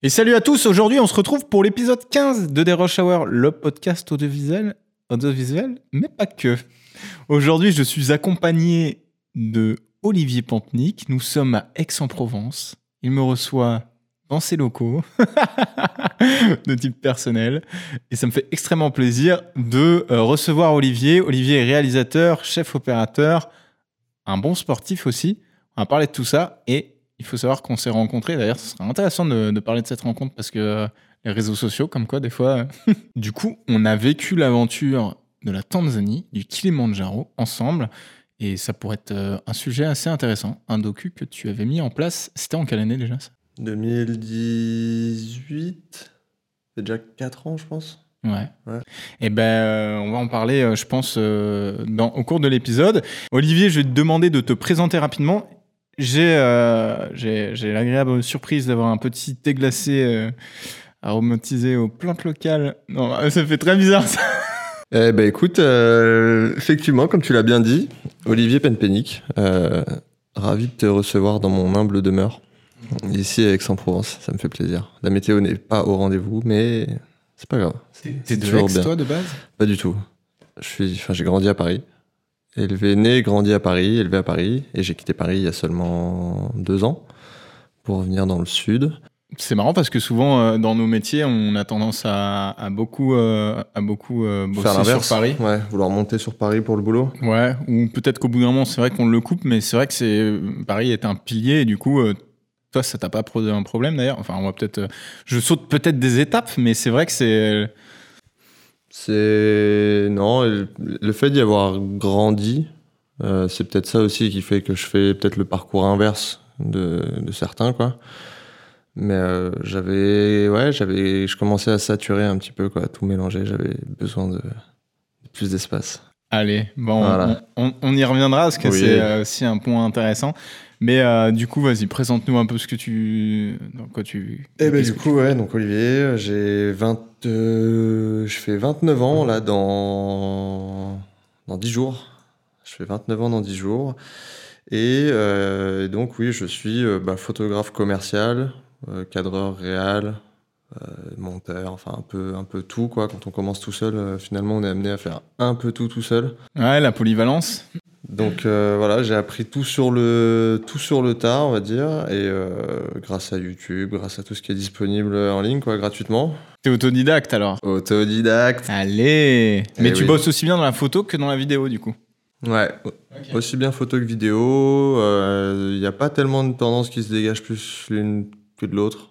Et salut à tous, aujourd'hui on se retrouve pour l'épisode 15 de The Rush Hour, le podcast audiovisuel, audiovisuel, mais pas que. Aujourd'hui je suis accompagné de Olivier Pantnik, nous sommes à Aix-en-Provence, il me reçoit dans ses locaux de type personnel et ça me fait extrêmement plaisir de euh, recevoir Olivier. Olivier est réalisateur, chef opérateur, un bon sportif aussi. On va parler de tout ça et il faut savoir qu'on s'est rencontrés. D'ailleurs, ce serait intéressant de, de parler de cette rencontre parce que euh, les réseaux sociaux, comme quoi, des fois. euh, du coup, on a vécu l'aventure de la Tanzanie, du Kilimanjaro, ensemble. Et ça pourrait être euh, un sujet assez intéressant. Un docu que tu avais mis en place. C'était en quelle année déjà ça? 2018 C'est déjà 4 ans, je pense. Ouais. Ouais. Et ben, euh, on va en parler, euh, je pense, euh, dans, au cours de l'épisode. Olivier, je vais te demander de te présenter rapidement. J'ai euh, j'ai j'ai l'agréable surprise d'avoir un petit thé glacé euh, aromatisé aux plantes locales. Non, ça fait très bizarre ça. Eh ben écoute, euh, effectivement, comme tu l'as bien dit, Olivier Penpenic, euh, ravi de te recevoir dans mon humble demeure, ici à Aix-en-Provence, ça me fait plaisir. La météo n'est pas au rendez-vous, mais c'est pas grave. T'es de toujours Aix, bien. toi, de base? Pas du tout. Je suis, enfin, j'ai grandi à Paris. Élevé, né, grandi à Paris, élevé à Paris, et j'ai quitté Paris il y a seulement deux ans pour revenir dans le sud. C'est marrant parce que souvent, euh, dans nos métiers, on a tendance à, à beaucoup, euh, à beaucoup euh, bosser Faire sur. Paris. Ouais, vouloir monter sur Paris pour le boulot. Ouais, ou peut-être qu'au bout d'un moment, c'est vrai qu'on le coupe, mais c'est vrai que c'est Paris est un pilier et du coup, euh, toi, ça t'a pas posé un problème d'ailleurs? Enfin, on va peut-être, je saute peut-être des étapes, mais c'est vrai que c'est C'est non, le fait d'y avoir grandi, euh, c'est peut-être ça aussi qui fait que je fais peut-être le parcours inverse de, de certains quoi. Mais euh, j'avais ouais, j'avais je commençais à saturer un petit peu quoi, tout mélanger, j'avais besoin de, de plus d'espace. Allez, bon, Voilà. on, on- on y reviendra parce que Oui. c'est euh, aussi un point intéressant. Mais euh, du coup, vas-y, présente-nous un peu ce que tu, dans quoi tu. Et ben du coup ouais, donc Olivier, j'ai 20 euh, je fais 29 ans là dans dans 10 jours. Je fais 29 ans dans 10 jours. Et euh, donc oui, je suis bah, photographe commercial, cadreur réel, monteur, enfin un peu un peu tout quoi. Quand on commence tout seul, finalement on est amené à faire un peu tout tout seul. Ouais, la polyvalence. Donc euh, voilà, j'ai appris tout sur le tout sur le tas, on va dire, et euh, grâce à YouTube, grâce à tout ce qui est disponible en ligne quoi, gratuitement. T'es autodidacte alors. Autodidacte. Allez. Mais Eh tu oui. bosses aussi bien dans la photo que dans la vidéo, du coup. Ouais, aussi bien photo que vidéo. Il n'y a pas tellement de tendance qui se dégage plus l'une que de l'autre.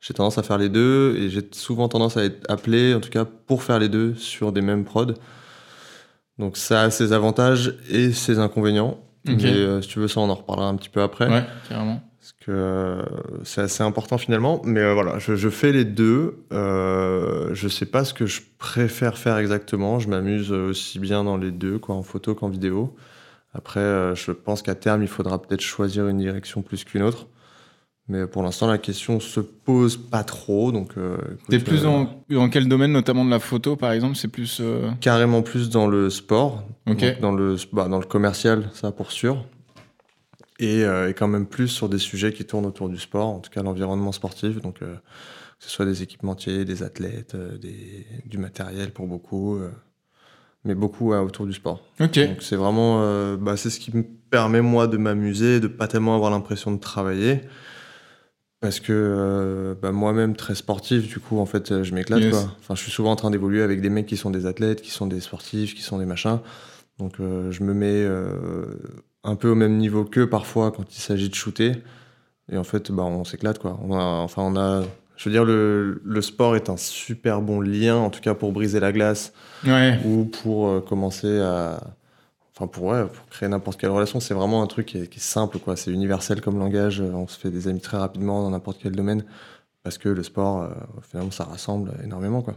J'ai tendance à faire les deux et j'ai souvent tendance à être appelé, en tout cas pour faire les deux sur des mêmes prods. Donc ça a ses avantages et ses inconvénients. Mais euh, si tu veux ça, on en reparlera un petit peu après. Ouais, carrément. Parce que euh, c'est assez important finalement. Mais euh, voilà, je, je fais les deux. Euh, je sais pas ce que je préfère faire exactement. Je m'amuse aussi bien dans les deux, quoi, en photo qu'en vidéo. Après, euh, je pense qu'à terme, il faudra peut-être choisir une direction plus qu'une autre. Mais pour l'instant, la question se pose pas trop. Donc, euh, écoute, T'es plus euh, dans, dans quel domaine, notamment de la photo, par exemple? C'est plus. euh, carrément plus dans le sport, dans, le, bah, dans le commercial, ça pour sûr. Et, euh, et quand même plus sur des sujets qui tournent autour du sport, en tout cas l'environnement sportif. Donc, que ce soit des équipementiers, des athlètes, des, du matériel pour beaucoup, mais beaucoup autour du sport. Ok. Donc c'est vraiment, bah, c'est ce qui me permet moi de m'amuser, de pas tellement avoir l'impression de travailler, parce que euh, bah, moi-même très sportif, du coup en fait euh, je m'éclate Yes. quoi. Enfin je suis souvent en train d'évoluer avec des mecs qui sont des athlètes, qui sont des sportifs, qui sont des machins. Donc euh, je me mets un peu au même niveau qu'eux parfois quand il s'agit de shooter. Et en fait bah on s'éclate quoi. On a, enfin on a, je veux dire le, le sport est un super bon lien en tout cas pour briser la glace Ouais. ou pour euh, commencer à enfin pour créer n'importe quelle relation c'est vraiment un truc qui est, simple quoi c'est universel comme langage euh, on se fait des amis très rapidement dans n'importe quel domaine parce que le sport euh, finalement ça rassemble énormément quoi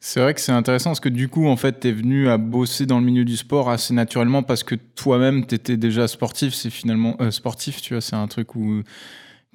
C'est vrai que c'est intéressant parce que du coup, en fait, t'es venu à bosser dans le milieu du sport assez naturellement parce que toi-même, t'étais déjà sportif. C'est finalement euh, sportif, tu vois. C'est un truc où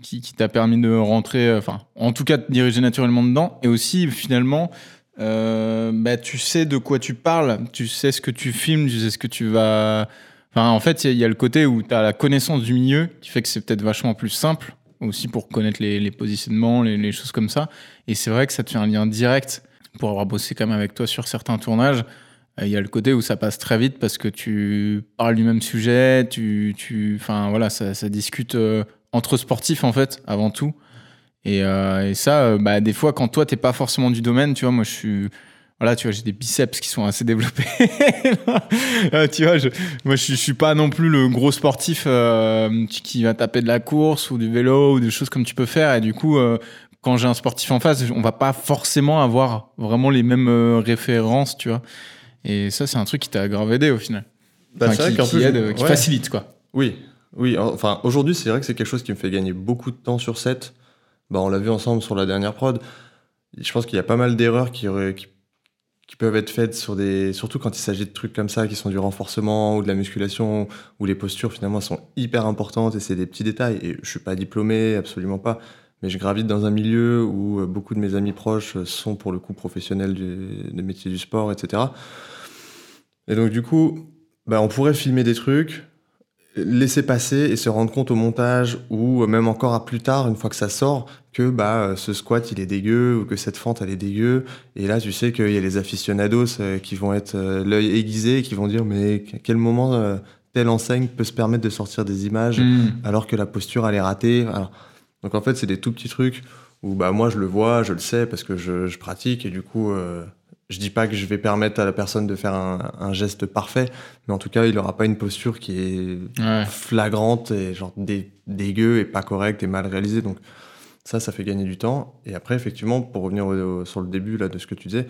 qui, qui t'a permis de rentrer, enfin, en tout cas, de diriger naturellement dedans. Et aussi, finalement, euh, bah, tu sais de quoi tu parles, tu sais ce que tu filmes, tu sais ce que tu vas. Enfin, en fait, il y, a- le côté où tu as la connaissance du milieu qui fait que c'est peut-être vachement plus simple aussi pour connaître les, positionnements, les, choses comme ça. Et c'est vrai que ça te fait un lien direct pour avoir bossé quand même avec toi sur certains tournages. Euh, Il y a le côté où ça passe très vite parce que tu parles du même sujet, tu, enfin voilà, ça, ça discute euh, entre sportifs en fait, avant tout. Et, euh, et ça, euh, bah, des fois, quand toi t'es pas forcément du domaine, tu vois, moi je suis, voilà, tu vois, j'ai des biceps qui sont assez développés. Euh, tu vois, je, moi je, je suis pas non plus le gros sportif euh, qui- va taper de la course ou du vélo ou des choses comme tu peux faire. Et du coup, euh, quand j'ai un sportif en face, on va pas forcément avoir vraiment les mêmes euh, références, tu vois. Et ça, c'est un truc qui t'a grave aidé au final. Bah, Enfin, qui, qu'en qui aide, qui ouais. facilite, quoi. Oui, oui. Enfin, aujourd'hui, c'est vrai que c'est quelque chose qui me fait gagner beaucoup de temps sur set. Bah, on l'a vu ensemble sur la dernière prod. Je pense qu'il y a pas mal d'erreurs qui, qui, qui peuvent être faites sur des, surtout quand il s'agit de trucs comme ça, qui sont du renforcement ou de la musculation, où les postures finalement sont hyper importantes et c'est des petits détails. Et je suis pas diplômé, absolument pas. Mais je gravite dans un milieu où euh, beaucoup de mes amis proches euh, sont pour le coup professionnels du- des métiers du sport, etc. Et donc du coup, bah, on pourrait filmer des trucs, laisser passer et se rendre compte au montage ou même encore à plus tard, une fois que ça sort, que bah, euh, ce squat il est dégueu ou que cette fente elle est dégueu. Et là, tu sais qu'il y a les aficionados euh, qui vont être euh, l'œil aiguisé et qui vont dire mais à quel moment telle enseigne peut se permettre de sortir des images Mm. alors que la posture elle est ratée? Alors, donc en fait, c'est des tout petits trucs où bah, moi je le vois, je le sais parce que je, je pratique et du coup, euh, je dis pas que je vais permettre à la personne de faire un, un geste parfait, mais en tout cas, il n'aura pas une posture qui est Ouais. flagrante et genre dé- dégueu et pas correcte et mal réalisée. Donc ça, ça fait gagner du temps. Et après, effectivement, pour revenir au- au- sur le début là de ce que tu disais,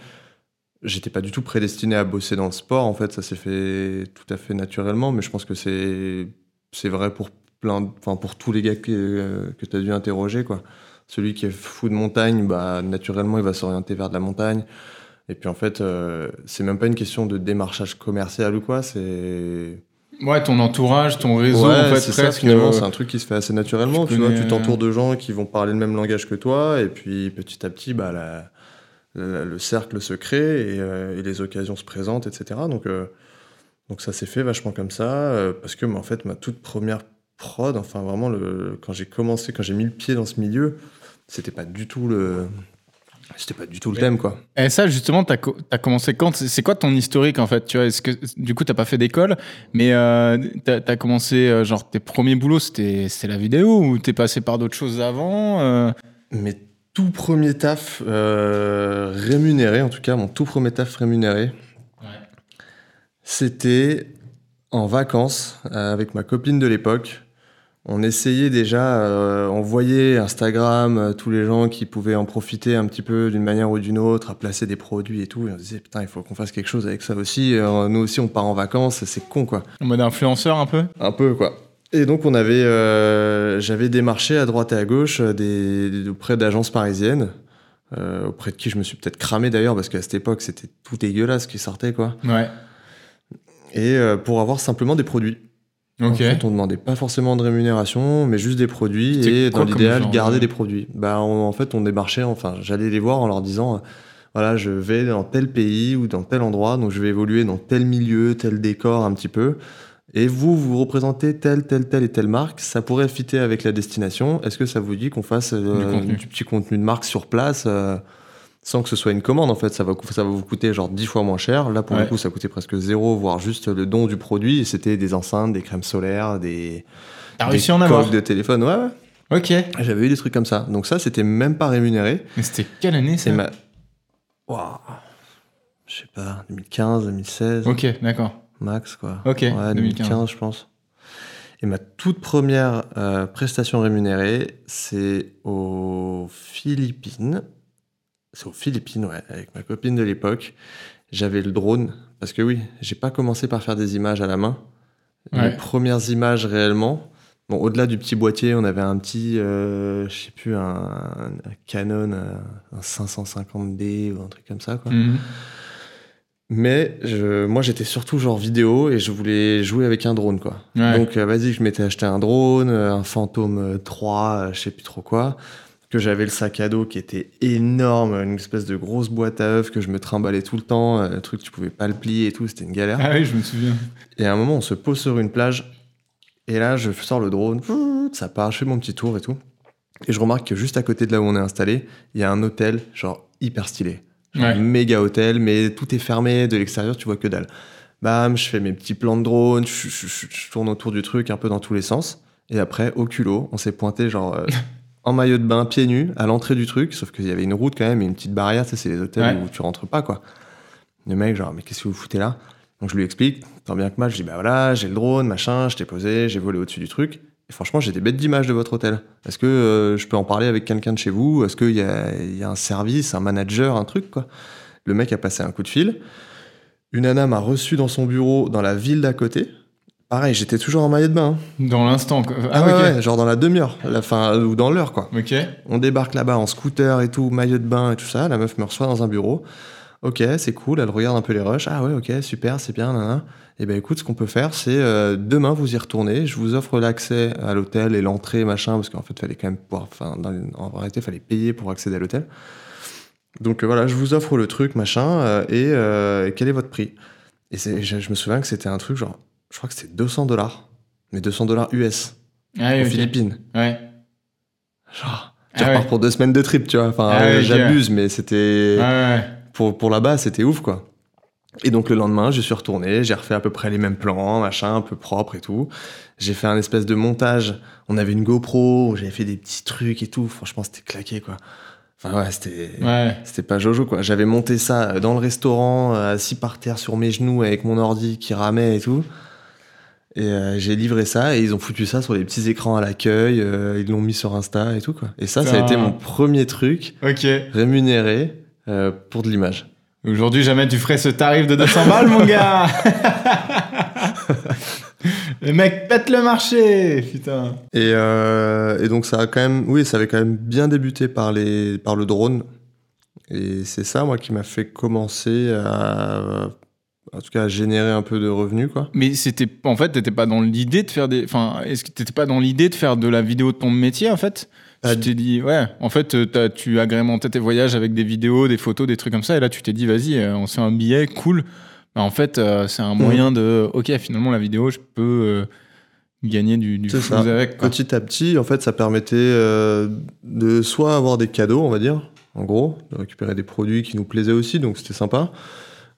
j'étais pas du tout prédestiné à bosser dans le sport. En fait, ça s'est fait tout à fait naturellement, mais je pense que c'est c'est vrai pour plein, enfin pour tous les gars que, euh, que tu as dû interroger quoi. Celui qui est fou de montagne, bah naturellement, il va s'orienter vers de la montagne. Et puis en fait, euh, c'est même pas une question de démarchage commercial ou quoi, c'est Ouais, ton entourage, ton réseau, Ouais, en fait, c'est ça, finalement, euh, c'est un truc qui se fait assez naturellement. tu vois, tu t'entoures de gens qui vont parler le même langage que toi, et puis petit à petit, bah, la- la- le cercle se crée et, euh, et les occasions se présentent, etc. Donc, euh, donc ça s'est fait vachement comme ça, euh, parce que mais en fait, ma toute première prod, enfin vraiment, le, quand j'ai commencé, quand j'ai mis le pied dans ce milieu, c'était pas du tout le, c'était pas du tout le thème, quoi. Et ça, justement, t'as co- as commencé quand? C'est quoi ton historique, en fait? Tu vois Est-ce que du coup, t'as pas fait d'école, mais euh, t'as as commencé euh, genre tes premiers boulots, c'était c'était la vidéo ou t'es passé par d'autres choses avant euh? Mes tout premiers taf euh, rémunérés, en tout cas, mon tout premier taf rémunéré, C'était en vacances euh, avec ma copine de l'époque. On essayait déjà, euh, on voyait Instagram, euh, tous les gens qui pouvaient en profiter un petit peu d'une manière ou d'une autre, à placer des produits et tout. Et on se disait, putain, il faut qu'on fasse quelque chose avec ça aussi. Euh, nous aussi, on part en vacances, c'est con, quoi. En mode influenceur un peu? Un peu, quoi. Et donc, on avait, euh, j'avais démarché à droite et à gauche euh, des, des- auprès d'agences parisiennes, euh, auprès de qui je me suis peut-être cramé d'ailleurs, parce qu'à cette époque, c'était tout dégueulasse ce qui sortait, quoi. Ouais. Et euh, pour avoir simplement des produits. Ok. En fait, on demandait pas forcément de rémunération, mais juste des produits et dans l'idéal garder de- des produits. Bah on- en fait on démarchait, enfin j'allais les voir en leur disant euh, voilà je vais dans tel pays ou dans tel endroit, donc je vais évoluer dans tel milieu, tel décor un petit peu. Et vous, vous représentez telle, telle, telle et telle marque, ça pourrait fitter avec la destination. Est-ce que ça vous dit qu'on fasse euh, Du contenu. petit contenu de marque sur place euh, sans que ce soit une commande en fait, ça va, ça va vous coûter genre 10 fois moins cher. Là pour Ouais. le coup ça coûtait presque zéro, voire juste le don du produit. Et c'était des enceintes, des crèmes solaires, des, T'as des en coques de téléphone. Ouais, ouais. Ok. J'avais eu des trucs comme ça. Donc ça c'était même pas rémunéré. Mais c'était quelle année ça C'est ma... Waouh. Je sais pas, 2015, 2016, Ok, d'accord. max quoi. Ok, Ouais, 2015. 2015 je pense. Et ma toute première euh, prestation rémunérée, c'est aux Philippines. C'est aux Philippines, ouais, avec ma copine de l'époque. J'avais le drone, parce que oui, j'ai pas commencé par faire des images à la main. Ouais. Les premières images réellement. Bon, au-delà du petit boîtier, on avait un petit, euh, je sais plus, un, un Canon, euh, un 550D ou un truc comme ça, quoi. Mhm. Mais je, moi, j'étais surtout genre vidéo et je voulais jouer avec un drone, quoi. Ouais. Donc, euh, vas-y, je m'étais acheté un drone, euh, un Phantom euh, 3, euh, je sais plus trop quoi. Que j'avais le sac à dos qui était énorme, une espèce de grosse boîte à œufs que je me trimballais tout le temps, euh, un truc tu pouvais pas le plier et tout, c'était une galère. Ah oui, je me souviens. Et à un moment, on se pose sur une plage et là, je sors le drone, ça part, je fais mon petit tour et tout. Et je remarque que juste à côté de là où on est installé, il y a un hôtel, genre hyper stylé. Genre Ouais. un méga hôtel, mais tout est fermé, de l'extérieur, tu vois que dalle. Bam, je fais mes petits plans de drone, je, je- je- je tourne autour du truc un peu dans tous les sens. Et après, au culot, on s'est pointé genre euh, en maillot de bain, pieds nus, à l'entrée du truc, sauf qu'il y avait une route quand même et une petite barrière, tu sais, c'est les hôtels Ouais. où tu rentres pas, quoi. Le mec, genre, mais qu'est-ce que vous foutez là? Donc je lui explique, tant bien que mal, je dis, bah voilà, j'ai le drone, machin, je t'ai posé, j'ai volé au-dessus du truc. Et franchement, j'ai des bêtes d'images de votre hôtel. Est-ce que euh, je peux en parler avec quelqu'un de chez vous? Est-ce qu'il y a, il y a un service, un manager, un truc, quoi? Le mec a passé un coup de fil. Une nana m'a reçu dans son bureau dans la ville d'à côté. Pareil, j'étais toujours en maillot de bain. hein. Dans l'instant. quoi. Ah, Ah, ouais, ok. ouais, genre dans la demi-heure, la fin, ou dans l'heure, quoi. Ok. On débarque là-bas en scooter et tout, maillot de bain et tout ça. La meuf me reçoit dans un bureau. Ok, c'est cool. Elle regarde un peu les rushs. Ah ouais, ok, super, c'est bien. Nan, nan. Et ben écoute, ce qu'on peut faire, c'est euh, demain vous y retournez. Je vous offre l'accès à l'hôtel et l'entrée, machin, parce qu'en fait, fallait quand même pouvoir. Enfin, en réalité, fallait payer pour accéder à l'hôtel. Donc euh, voilà, je vous offre le truc, machin. euh, et euh, quel est votre prix? Et je me souviens que c'était un truc genre, je crois que c'était 200 dollars, mais 200 dollars US Ah, oui, aux ok. Philippines. Ouais. Genre, tu Ah repars ouais. pour deux semaines de trip, tu vois. Enfin, Ah euh, j'abuse, mais c'était Ouais, ouais. pour, pour là-bas, c'était ouf, quoi. Et donc le lendemain, je suis retourné, j'ai refait à peu près les mêmes plans, machin, un peu propre et tout. J'ai fait un espèce de montage. On avait une GoPro, j'avais fait des petits trucs et tout. Franchement, c'était claqué, quoi. Enfin ouais, c'était Ouais. c'était pas Jojo, quoi. J'avais monté ça dans le restaurant, euh, assis par terre sur mes genoux avec mon ordi qui ramait et tout. Et euh, j'ai livré ça et ils ont foutu ça sur les petits écrans à l'accueil. euh, ils l'ont mis sur Insta et tout, quoi. Et ça, ça a été mon premier truc rémunéré euh, pour de l'image. Aujourd'hui, jamais tu ferais ce tarif de 200 balles, mon gars Le mec pète le marché Putain. Et, et donc ça a quand même, oui, ça avait quand même bien débuté par les, par le drone. Et c'est ça, moi, qui m'a fait commencer à, en tout cas, à générer un peu de revenus, quoi. Mais c'était... En fait, t'étais pas dans l'idée de faire des... Enfin, est-ce que t'étais pas dans l'idée de faire de la vidéo de ton métier, en fait? Pas Tu t'es dit, ouais, en fait, euh, tu agrémentais tes voyages avec des vidéos, des photos, des trucs comme ça, et là, tu t'es dit, vas-y, euh, on se fait un billet, cool. Mais en fait, euh, c'est un Mhm. moyen de... Ok, finalement, la vidéo, je peux euh, gagner du, du ça. avec. quoi. Petit à petit, en fait, ça permettait euh, de soit avoir des cadeaux, on va dire, en gros, de récupérer des produits qui nous plaisaient aussi, donc c'était sympa.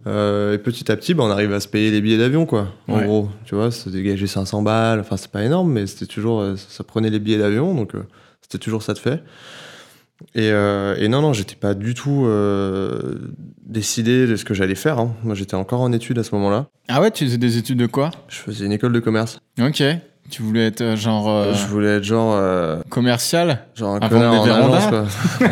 Euh, et petit à petit, bah, on arrive à se payer les billets d'avion, quoi. En Ouais. gros, tu vois, ça dégageait 500 balles. Enfin, c'est pas énorme, mais c'était toujours, euh, ça prenait les billets d'avion, donc euh, c'était toujours ça de fait. Et, et non, non, j'étais pas du tout décidé de ce que j'allais faire. hein. Moi, j'étais encore en études à ce moment-là. Ah ouais, tu faisais des études de quoi? Je faisais une école de commerce. Ok. Tu voulais être genre Je voulais être genre. commercial? Genre un connard en agence, quoi.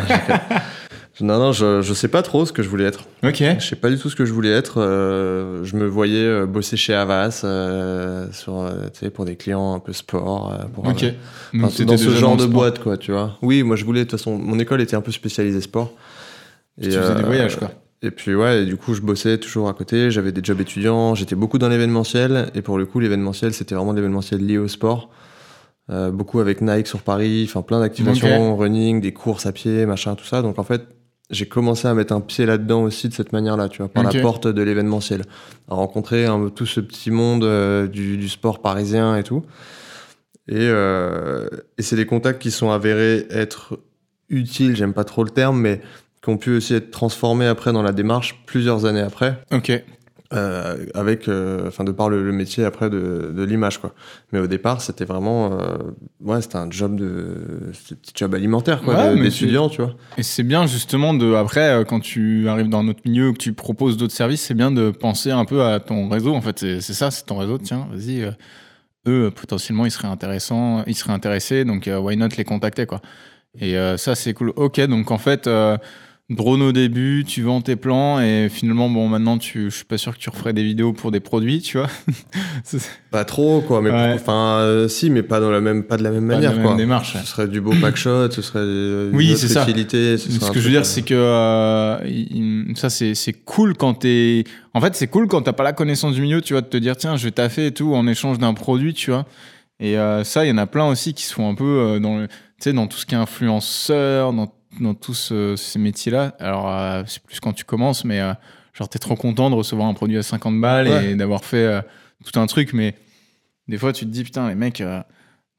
non, non, je, je sais pas trop ce que je voulais être. Ok. Je sais pas du tout ce que je voulais être. euh, je me voyais euh, bosser chez Havas euh, sur, euh, pour des clients un peu sport. pour, Ok. Donc, dans ce genre de boîte, quoi, tu vois. Oui, moi je voulais, de toute façon, mon école était un peu spécialisée sport. Tu faisais des voyages, quoi. Et puis ouais, et du coup je bossais toujours à côté, j'avais des jobs étudiants, j'étais beaucoup dans l'événementiel, et pour le coup l'événementiel c'était vraiment de l'événementiel lié au sport. Euh, beaucoup avec Nike sur Paris, enfin plein d'activations, running, des courses à pied, machin, tout ça. Donc en fait, j'ai commencé à mettre un pied là-dedans aussi de cette manière-là, tu vois, par la porte de l'événementiel. À rencontrer tout ce petit monde euh, du, du sport parisien et tout. Et, euh, et c'est des contacts qui sont avérés être utiles, j'aime pas trop le terme, mais qui ont pu aussi être transformés après dans la démarche plusieurs années après, Ok. Euh, avec, euh, enfin de par le, le métier après de, de l'image quoi. Mais au départ, c'était vraiment, euh, ouais, c'était un job de, c'était un petit job alimentaire quoi, Ouais, d'étudiant, tu vois. Et c'est bien justement de après quand tu arrives dans notre milieu que tu proposes d'autres services, c'est bien de penser un peu à ton réseau. En fait, c'est ça, c'est ton réseau. Tiens, vas-y. eux, potentiellement, ils seraient intéressants, ils seraient intéressés, donc why not les contacter quoi. Et ça, c'est cool. Ok, donc en fait. Drone au début, tu vends tes plans et finalement, bon, maintenant, tu, je suis pas sûr que tu referais des vidéos pour des produits, tu vois. Pas trop quoi, mais Ouais. enfin euh, si, mais pas dans la même, pas de la même Pas de manière la même quoi. démarche. Ce serait du beau pack shot, ce serait une Oui, c'est ça. utilité. ce que je veux dire, euh, c'est que euh, ça, c'est c'est cool quand t'es. En fait, c'est cool quand t'as pas la connaissance du milieu, tu vois, de te dire, tiens, je vais taffer et tout en échange d'un produit, tu vois. Et euh, ça, il y en a plein aussi qui se font un peu euh, dans, le, tu sais, dans tout ce qui est influenceur, dans, dans tous euh, ces métiers-là. Alors, euh, c'est plus quand tu commences, mais euh, genre, t'es trop content de recevoir un produit à 50 balles Ouais. et d'avoir fait euh, tout un truc, mais des fois, tu te dis, putain, les mecs.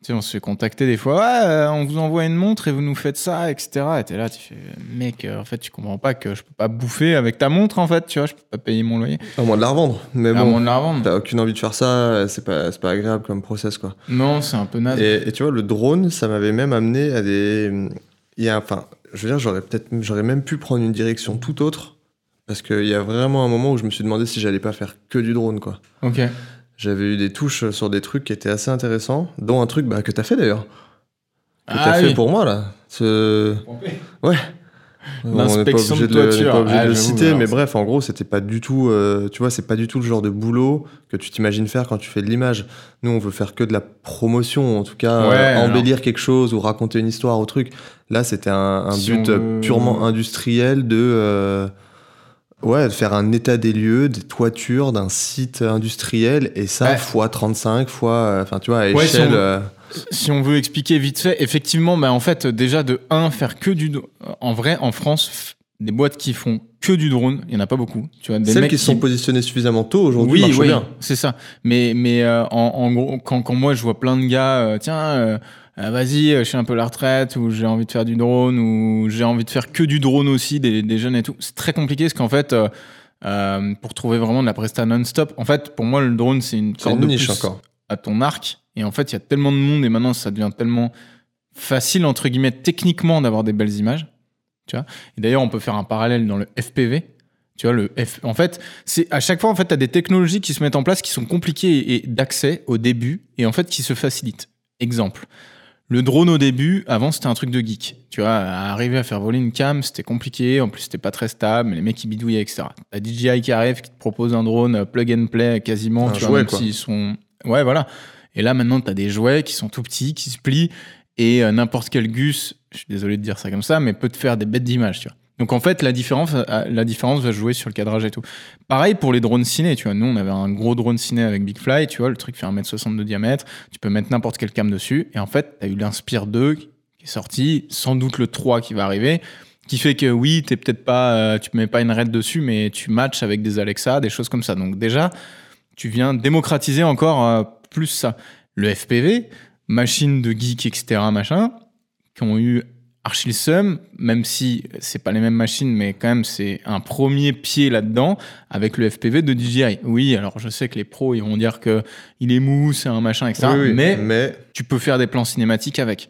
Tu sais, on se fait contacter des fois, ouais, on vous envoie une montre et vous nous faites ça, etc. Et t'es là, tu fais, mec, en fait, tu comprends pas que je peux pas bouffer avec ta montre, en fait, tu vois, je peux pas payer mon loyer. À moins de la revendre. Mais À bon, moins de la revendre. t'as aucune envie de faire ça, c'est pas, c'est pas agréable comme process, quoi. Non, c'est un peu naze. Et, et tu vois, le drone, ça m'avait même amené à des. Il y a, enfin, je veux dire, j'aurais peut-être, j'aurais même pu prendre une direction tout autre, parce qu'il y a vraiment un moment où je me suis demandé si j'allais pas faire que du drone, quoi. Ok. J'avais eu des touches sur des trucs qui étaient assez intéressants, dont un truc bah, que t'as fait d'ailleurs. Que Ah t'as fait pour moi, là. Ce... Ouais. L'inspection On n'est de pas obligé de le- on toiture. pas obligé Ah, de le j'avoue, citer, alors mais bref, en gros, c'était pas du tout, euh, tu vois, c'est pas du tout le genre de boulot que tu t'imagines faire quand tu fais de l'image. Nous, on veut faire que de la promotion, en tout cas, Ouais, euh, alors. embellir quelque chose ou raconter une histoire au truc. Là, c'était un, un Si but on euh, purement industriel de, euh, ouais, de faire un état des lieux, des toitures d'un site industriel, et ça, Ouais. fois 35, fois, enfin, tu vois, à Ouais, si échelle. on Si on veut expliquer vite fait, effectivement, bah, en fait, déjà de 1, faire que du. En vrai, en France, des boîtes qui font que du drone, il y en a pas beaucoup. Tu vois, des Celles mecs qui sont positionnées suffisamment tôt aujourd'hui oui, oui, bien. c'est ça. Mais, mais euh, en, en gros, quand, quand moi je vois plein de gars, euh, tiens, euh, euh, vas-y, euh, je suis un peu à la retraite, ou j'ai envie de faire du drone, ou j'ai envie de faire que du drone aussi, des, des jeunes et tout, c'est très compliqué parce qu'en fait, pour trouver vraiment de la presta non-stop, en fait, pour moi, le drone, c'est une corde une de niche plus encore. À ton arc. Et en fait, il y a tellement de monde et maintenant, ça devient tellement facile, entre guillemets, techniquement d'avoir des belles images. Tu vois et d'ailleurs, on peut faire un parallèle dans le FPV. Tu vois, le F... en fait, c'est à chaque fois, en fait, tu as des technologies qui se mettent en place qui sont compliquées et d'accès au début et en fait qui se facilitent. Exemple. Le drone au début, avant c'était un truc de geek. Tu vois, arriver à faire voler une cam, c'était compliqué. En plus, c'était pas très stable. Les mecs qui bidouillaient, etc. T'as DJI qui arrive, qui te propose un drone euh, plug and play quasiment. Un tu vois, jouet, même s'ils sont. Ouais, voilà. Et là, maintenant, t'as des jouets qui sont tout petits, qui se plient. Et euh, n'importe quel gus, je suis désolé de dire ça comme ça, mais peut te faire des bêtes d'images, tu vois. Donc en fait, la différence, euh, la différence va jouer sur le cadrage et tout. Pareil pour les drones ciné, tu vois. Nous, on avait un gros drone ciné avec Big Fly, tu vois. Le truc fait 1m60 de diamètre. Tu peux mettre n'importe quelle cam dessus. Et en fait, tu as eu l'Inspire 2 qui est sorti, sans doute le 3 qui va arriver, qui fait que oui, t'es peut-être pas, euh, tu mets pas une RAID dessus, mais tu matches avec des Alexa, des choses comme ça. Donc déjà, tu viens démocratiser encore euh, plus ça. Le FPV, machine de geek, etc., machin, qui ont eu archi le seum, même si c'est pas les mêmes machines, mais quand même c'est un premier pied là-dedans avec le FPV de DJI. Oui, alors je sais que les pros ils vont dire que il est mou, c'est un machin, etc. Oui, oui, mais mais tu peux faire des plans cinématiques avec.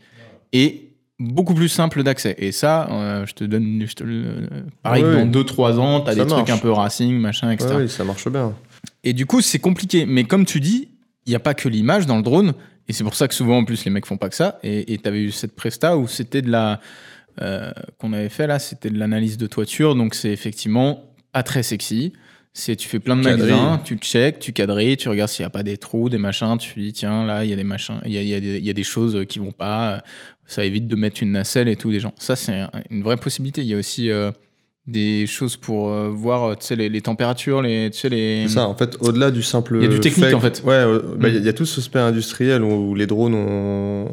Et beaucoup plus simple d'accès. Et ça, euh, je te donne, je te le- pareil, Oui, dans oui. 2-3 ans, tu as Ça des trucs un peu racing, machin, etc. oui, ça marche bien. Et du coup, c'est compliqué. Mais comme tu dis, il n'y a pas que l'image dans le drone. Et c'est pour ça que souvent, en plus, les mecs font pas que ça. Et tu avais eu cette presta où c'était de la. euh, qu'on avait fait là, c'était de l'analyse de toiture. Donc, c'est effectivement pas très sexy. C'est tu fais plein de Quadrille. magasins, tu check, tu quadrilles, tu regardes s'il n'y a pas des trous, des machins. Tu dis, tiens, là, il y a des machins, il y a, il y a des- il y a des choses qui vont pas. Ça évite de mettre une nacelle et tout, des gens. Ça, c'est un- une vraie possibilité. Il y a aussi. euh, des choses pour euh, voir tu sais, les, les températures, les, tu sais, les... Ça, en fait, au-delà du simple. Il y a du technique, en fait. Ouais, euh, bah, il y a- Mm. y, a tout ce aspect industriel où, où les drones, on,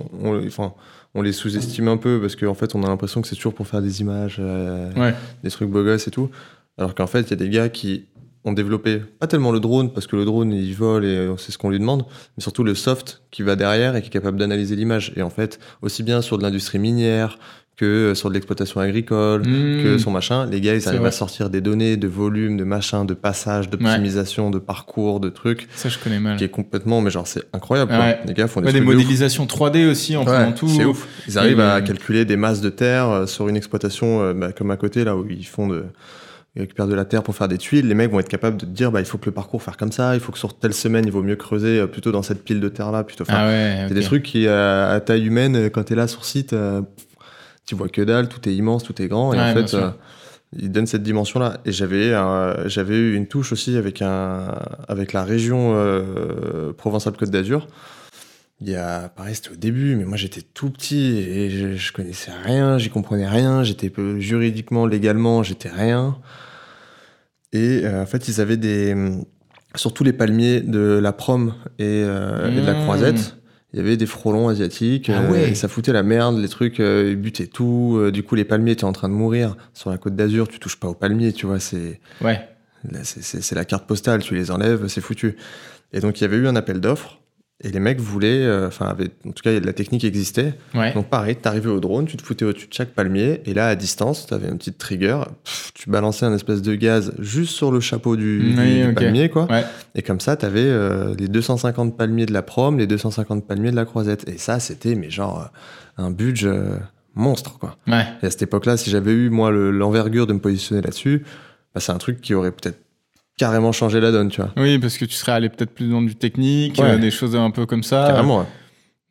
enfin, on les sous-estime un peu parce qu'en fait, on a l'impression que c'est toujours pour faire des images, euh, Ouais. des trucs beaux gosses et tout. Alors qu'en fait, il y a des gars qui ont développé pas tellement le drone parce que le drone il vole et c'est ce qu'on lui demande, mais surtout le soft qui va derrière et qui est capable d'analyser l'image. Et en fait, aussi bien sur de l'industrie minière que sur de l'exploitation agricole, Mmh. que son machin, les gars ils arrivent vrai. à sortir des données de volume, de machin, de passage, d'optimisation, de parcours, de trucs, Ça, je connais mal. qui est complètement, mais genre c'est incroyable. Ouais. Les gars font des Ouais, des de modélisations 3D aussi en prenant tout. c'est ouf. Ils arrivent Et- à calculer des masses de terre euh, sur une exploitation euh, bah, comme à côté là où ils font de ils récupèrent de la terre pour faire des tuiles, les mecs vont être capables de te dire bah il faut que le parcours faire comme ça, il faut que sur telle semaine il vaut mieux creuser euh, plutôt dans cette pile de terre là plutôt. Enfin, Ah ouais. des trucs qui euh, à taille humaine quand t'es là sur site, euh, tu vois que dalle, tout est immense, tout est grand et Ouais, en fait euh, ils donnent cette dimension là. Et j'avais euh, j'avais eu une touche aussi avec un avec la région euh, Provence-Alpes-Côte d'Azur. Il y a, pareil, c'était au début, mais moi j'étais tout petit et je, je connaissais rien, j'y comprenais rien, j'étais juridiquement, légalement, j'étais rien. Et euh, en fait, ils avaient des. Sur tous les palmiers de la prom et, euh, et de la Mmh. croisette, il y avait des frelons asiatiques. Ah euh, ouais. et ça foutait la merde, les trucs, euh, ils butaient tout. euh, du coup, les palmiers étaient en train de mourir. Sur la côte d'Azur, tu touches pas aux palmiers, tu vois, c'est. Ouais. C'est la carte postale, tu les enlèves, c'est foutu. Et donc il y avait eu un appel d'offres Et les mecs voulaient, euh, enfin, en tout cas, la technique existait. Ouais. Donc pareil, t'arrivais au drone, tu te foutais au-dessus de chaque palmier, et là, à distance, t'avais une petite trigger, pff, tu balançais un espèce de gaz juste sur le chapeau du, Oui, palmier, quoi. Ouais. Et comme ça, t'avais euh, les 250 palmiers de la prom, les 250 palmiers de la croisette. Et ça, c'était, mais genre, euh, un budget euh, monstre, quoi. Ouais. Et à cette époque-là, si j'avais eu, moi, le- l'envergure de me positionner là-dessus, bah, c'est un truc qui aurait peut-être carrément changé la donne, tu vois. Oui, parce que tu serais allé peut-être plus dans du technique, Ouais. euh, des choses un peu comme ça. Carrément, ouais.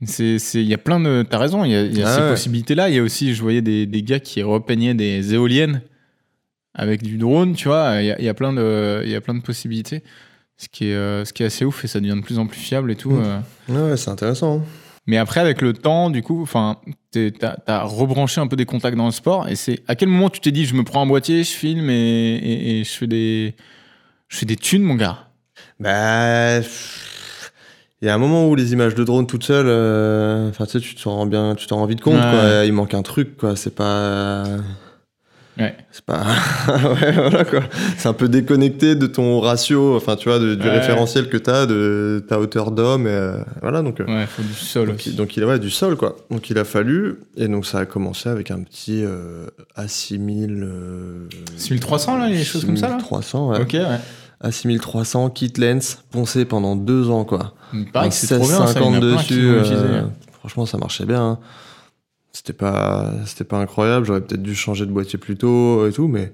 C'est, il y a plein de, t'as raison, il y a, il y a Ah ces ouais. possibilités-là. Il y a aussi, je voyais des, des gars qui repeignaient des éoliennes avec du drone, tu vois. Il y a, il y a plein de, il y a plein de possibilités. Ce qui est, euh, ce qui est assez ouf et ça devient de plus en plus fiable et tout. Mm. euh. Ouais, c'est intéressant. hein. Mais après, avec le temps, du coup, enfin, t'as, t'as rebranché un peu des contacts dans le sport. Et c'est à quel moment tu t'es dit, je me prends un boîtier, je filme et, et- et je fais des, je fais des thunes, mon gars. Bah, il y a un moment où les images de drone toutes seules, euh, enfin, tu sais, tu t'en rends bien, tu t'en rends vite compte, Ouais. quoi. Il manque un truc, quoi. C'est pas. Ouais. C'est pas. ouais, voilà, quoi. C'est un peu déconnecté de ton ratio, enfin, tu vois, de- du Ouais. référentiel que t'as, de ta hauteur d'homme, euh, voilà, donc. euh, Ouais, faut du sol Donc, aussi. il- donc il ouais, du sol quoi. Donc il a fallu et donc ça a commencé avec un petit euh, A6000 euh, 6300, là, les choses comme ça, là 6300 ouais. Ok, ouais. A6300 kit lens poncé pendant deux ans quoi. Il paraît Donc que c'est trop bien, ça. Il y en 16,50 a plein qui dessus. l'ont euh, utilisé. franchement ça marchait bien. hein. C'était pas c'était pas incroyable, j'aurais peut-être dû changer de boîtier plus tôt et tout mais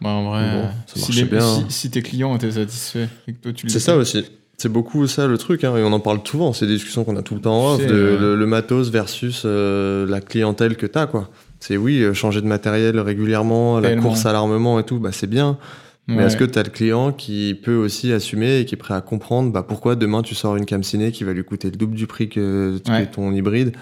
Bah, en vrai, Bon, ça si, marchait les- bien, si- hein. si tes clients étaient satisfaits et que toi tu c'est ça aussi. C'est beaucoup ça le truc, hein, et on en parle souvent, c'est des discussions qu'on a tout le temps en off, de, euh, le, le matos versus euh, la clientèle que t'as, quoi. C'est oui, euh, changer de matériel régulièrement, la Tellement. course à l'armement et tout, bah c'est bien. Mais Ouais. est-ce que t'as le client qui peut aussi assumer et qui est prêt à comprendre bah, pourquoi demain tu sors une cam ciné qui va lui coûter le double du prix que, que Ouais. ton hybride,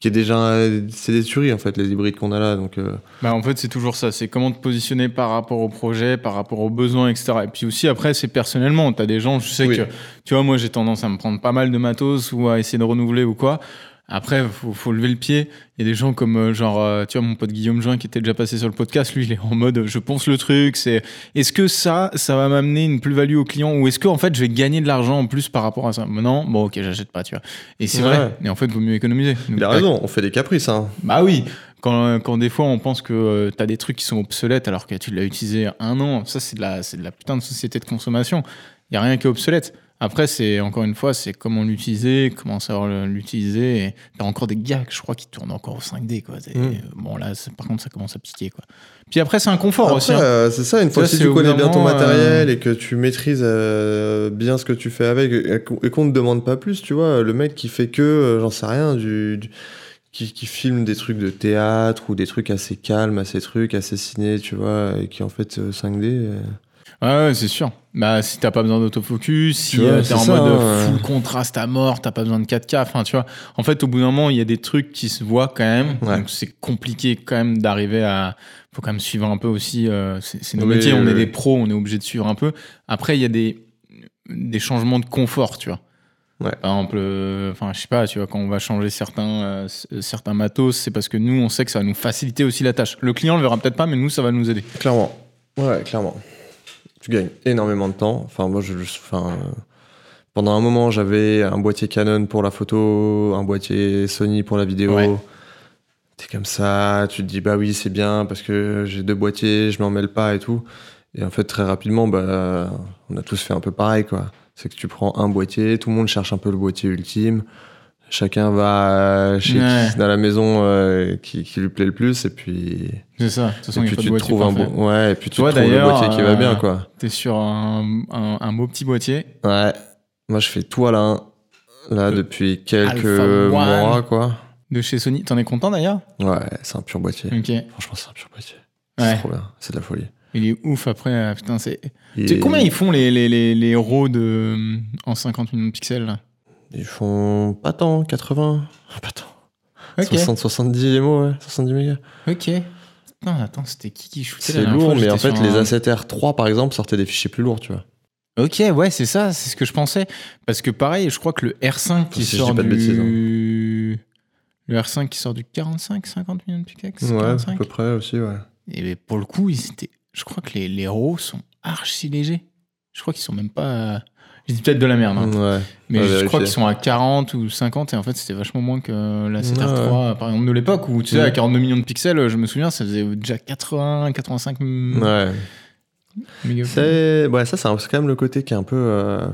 qui est déjà. C'est des tueries en fait, les hybrides qu'on a là. Donc, euh, Bah, en fait, c'est toujours ça. C'est comment te positionner par rapport au projet, par rapport aux besoins, etc. Et puis aussi, après, c'est personnellement. Tu as des gens, je sais Oui. que, tu vois, moi, j'ai tendance à me prendre pas mal de matos ou à essayer de renouveler ou quoi. Après, faut, faut lever le pied. Il y a des gens comme, euh, genre, euh, tu vois, mon pote Guillaume Juin qui était déjà passé sur le podcast, lui, il est en mode, euh, je pense le truc. C'est, est-ce que ça, ça va m'amener une plus-value au client ou est-ce que, en fait, je vais gagner de l'argent en plus par rapport à ça? Non, bon, ok, j'achète pas, tu vois. Et c'est Ouais. vrai. Et en fait, vaut mieux économiser. Donc, il a raison, on fait des caprices. Hein. bah oui, quand, quand des fois on pense que tu t'as des trucs qui sont obsolètes alors que tu l'as utilisé un an, ça c'est de la, c'est de la putain de société de consommation. Il y a rien qui est obsolète. Après, c'est encore une fois, c'est comment l'utiliser, comment savoir l'utiliser. T'as encore des gars, je crois, qui tournent encore au 5D. Quoi. Mm. Bon, là, par contre, ça commence à piquer. Quoi. Puis après, c'est un confort Après, aussi. hein. euh, c'est ça, une fois si c'est tu connais bien ton moment, matériel et que tu maîtrises euh, bien ce que tu fais avec et qu'on ne te demande pas plus, tu vois, le mec qui fait que, euh, j'en sais rien, du, du- qui, qui filme des trucs de théâtre ou des trucs assez calmes, assez trucs, assez ciné, tu vois, et qui en fait euh, 5D. Euh, Ouais, c'est sûr. Bah, si t'as pas besoin d'autofocus, si euh, t'es en ça, mode full contraste à mort, t'as pas besoin de 4K, enfin, tu vois. En fait, au bout d'un moment, il y a des trucs qui se voient quand même. Ouais. Donc, c'est compliqué quand même d'arriver à. Faut quand même suivre un peu aussi. euh, c'est nos Oui, métiers, on oui, est des pros, on est obligé de suivre un peu. Après, il y a des, des changements de confort, tu vois. Ouais. Par exemple, euh, enfin, je sais pas, tu vois, quand on va changer certains, euh, certains matos, c'est parce que nous, on sait que ça va nous faciliter aussi la tâche. Le client le verra peut-être pas, mais nous, ça va nous aider. Clairement. Ouais, clairement. Tu gagnes énormément de temps. Enfin, moi, je, enfin, euh, pendant un moment, j'avais un boîtier Canon pour la photo, un boîtier Sony pour la vidéo. Ouais. T'es comme ça, tu te dis, bah oui, c'est bien parce que j'ai deux boîtiers, je m'en mêle pas et tout. Et en fait, très rapidement, bah, on a tous fait un peu pareil, quoi. C'est que tu prends un boîtier, tout le monde cherche un peu le boîtier ultime. Chacun va chez Ouais. qui, dans la maison euh, qui, qui lui plaît le plus, et puis, C'est ça. De toute façon, et puis tu te trouves un bo- ouais, et puis tu Toi, trouves le boîtier qui va bien, euh, quoi. T'es sur un, un, un beau petit boîtier. Ouais. Moi, je fais tout à l'un, là, Le depuis quelques mois, quoi. De chez Sony. T'en es content d'ailleurs? Ouais, c'est un pur boîtier. Ok. Franchement, c'est un pur boîtier. Ouais. C'est trop bien. C'est de la folie. Il est ouf après. euh, Putain, c'est. Et Tu sais combien ils font les, les, les, les RAW de, euh, en 50 millions de pixels là? Ils font pas tant, 80. Pas tant. Ok. 60, 70 MO, ouais. 70 mégas. Ok. Putain, attends, c'était qui qui shootait C'est lourd, fois? mais en fait, les un- A7R3, par exemple, sortaient des fichiers plus lourds, tu vois. Ok, ouais, c'est ça, c'est ce que je pensais. Parce que pareil, je crois que le R5 qui Si je dis sort du. bêtises, hein. Le R5 qui sort du 45, 50 millions de pixels Ouais, à 45 peu près aussi, ouais. Et pour le coup, ils étaient... je crois que les, les RAW sont archi légers. Je crois qu'ils sont même pas. Je dis peut-être de la merde, hein. Ouais. mais Ouais, je crois qu'ils sont à 40 ou 50 et en fait c'était vachement moins que la 7R3 par exemple de l'époque où tu sais à 42 millions de pixels, je me souviens ça faisait déjà 80 85 m- Ouais. C'est... Ouais, ça, c'est un- quand même le côté qui est un peu. euh,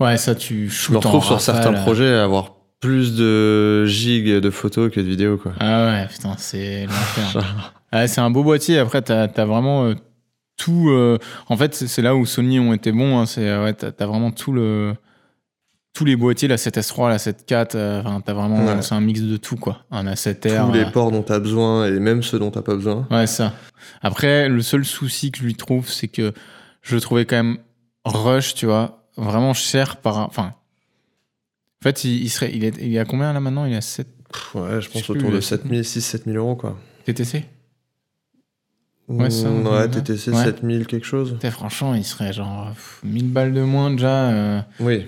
Ouais, ça tu Je me retrouve sur certains projets à avoir plus de gigs de photos que de vidéos, quoi. Ah ouais, putain, c'est l'enfer. Ouais, c'est un beau boîtier. Après, t'as as vraiment euh, tout. euh, En fait, c'est là où Sony ont été bons. hein, c'est ouais, t'as as vraiment tout le tous les boîtiers, la 7S3, la 7.4. euh, Enfin, t'as vraiment. Ouais. C'est un mix de tout, quoi. Un A7R. Tous les euh, ports dont tu as besoin et même ceux dont tu pas besoin. Ouais, ça. Après, le seul souci que je lui trouve, c'est que je le trouvais quand même rush, tu vois, vraiment cher par. Enfin. En fait, il, il serait, il est, il est à combien là maintenant? Il est à 7 Pff, Ouais, je pense autour de le 7000, 6 7000 euros, quoi. TTC Ouais, ça. TTC, Ouais. 7000 quelque chose. Franchement, il serait genre pff, 1000 balles de moins déjà. euh, Oui.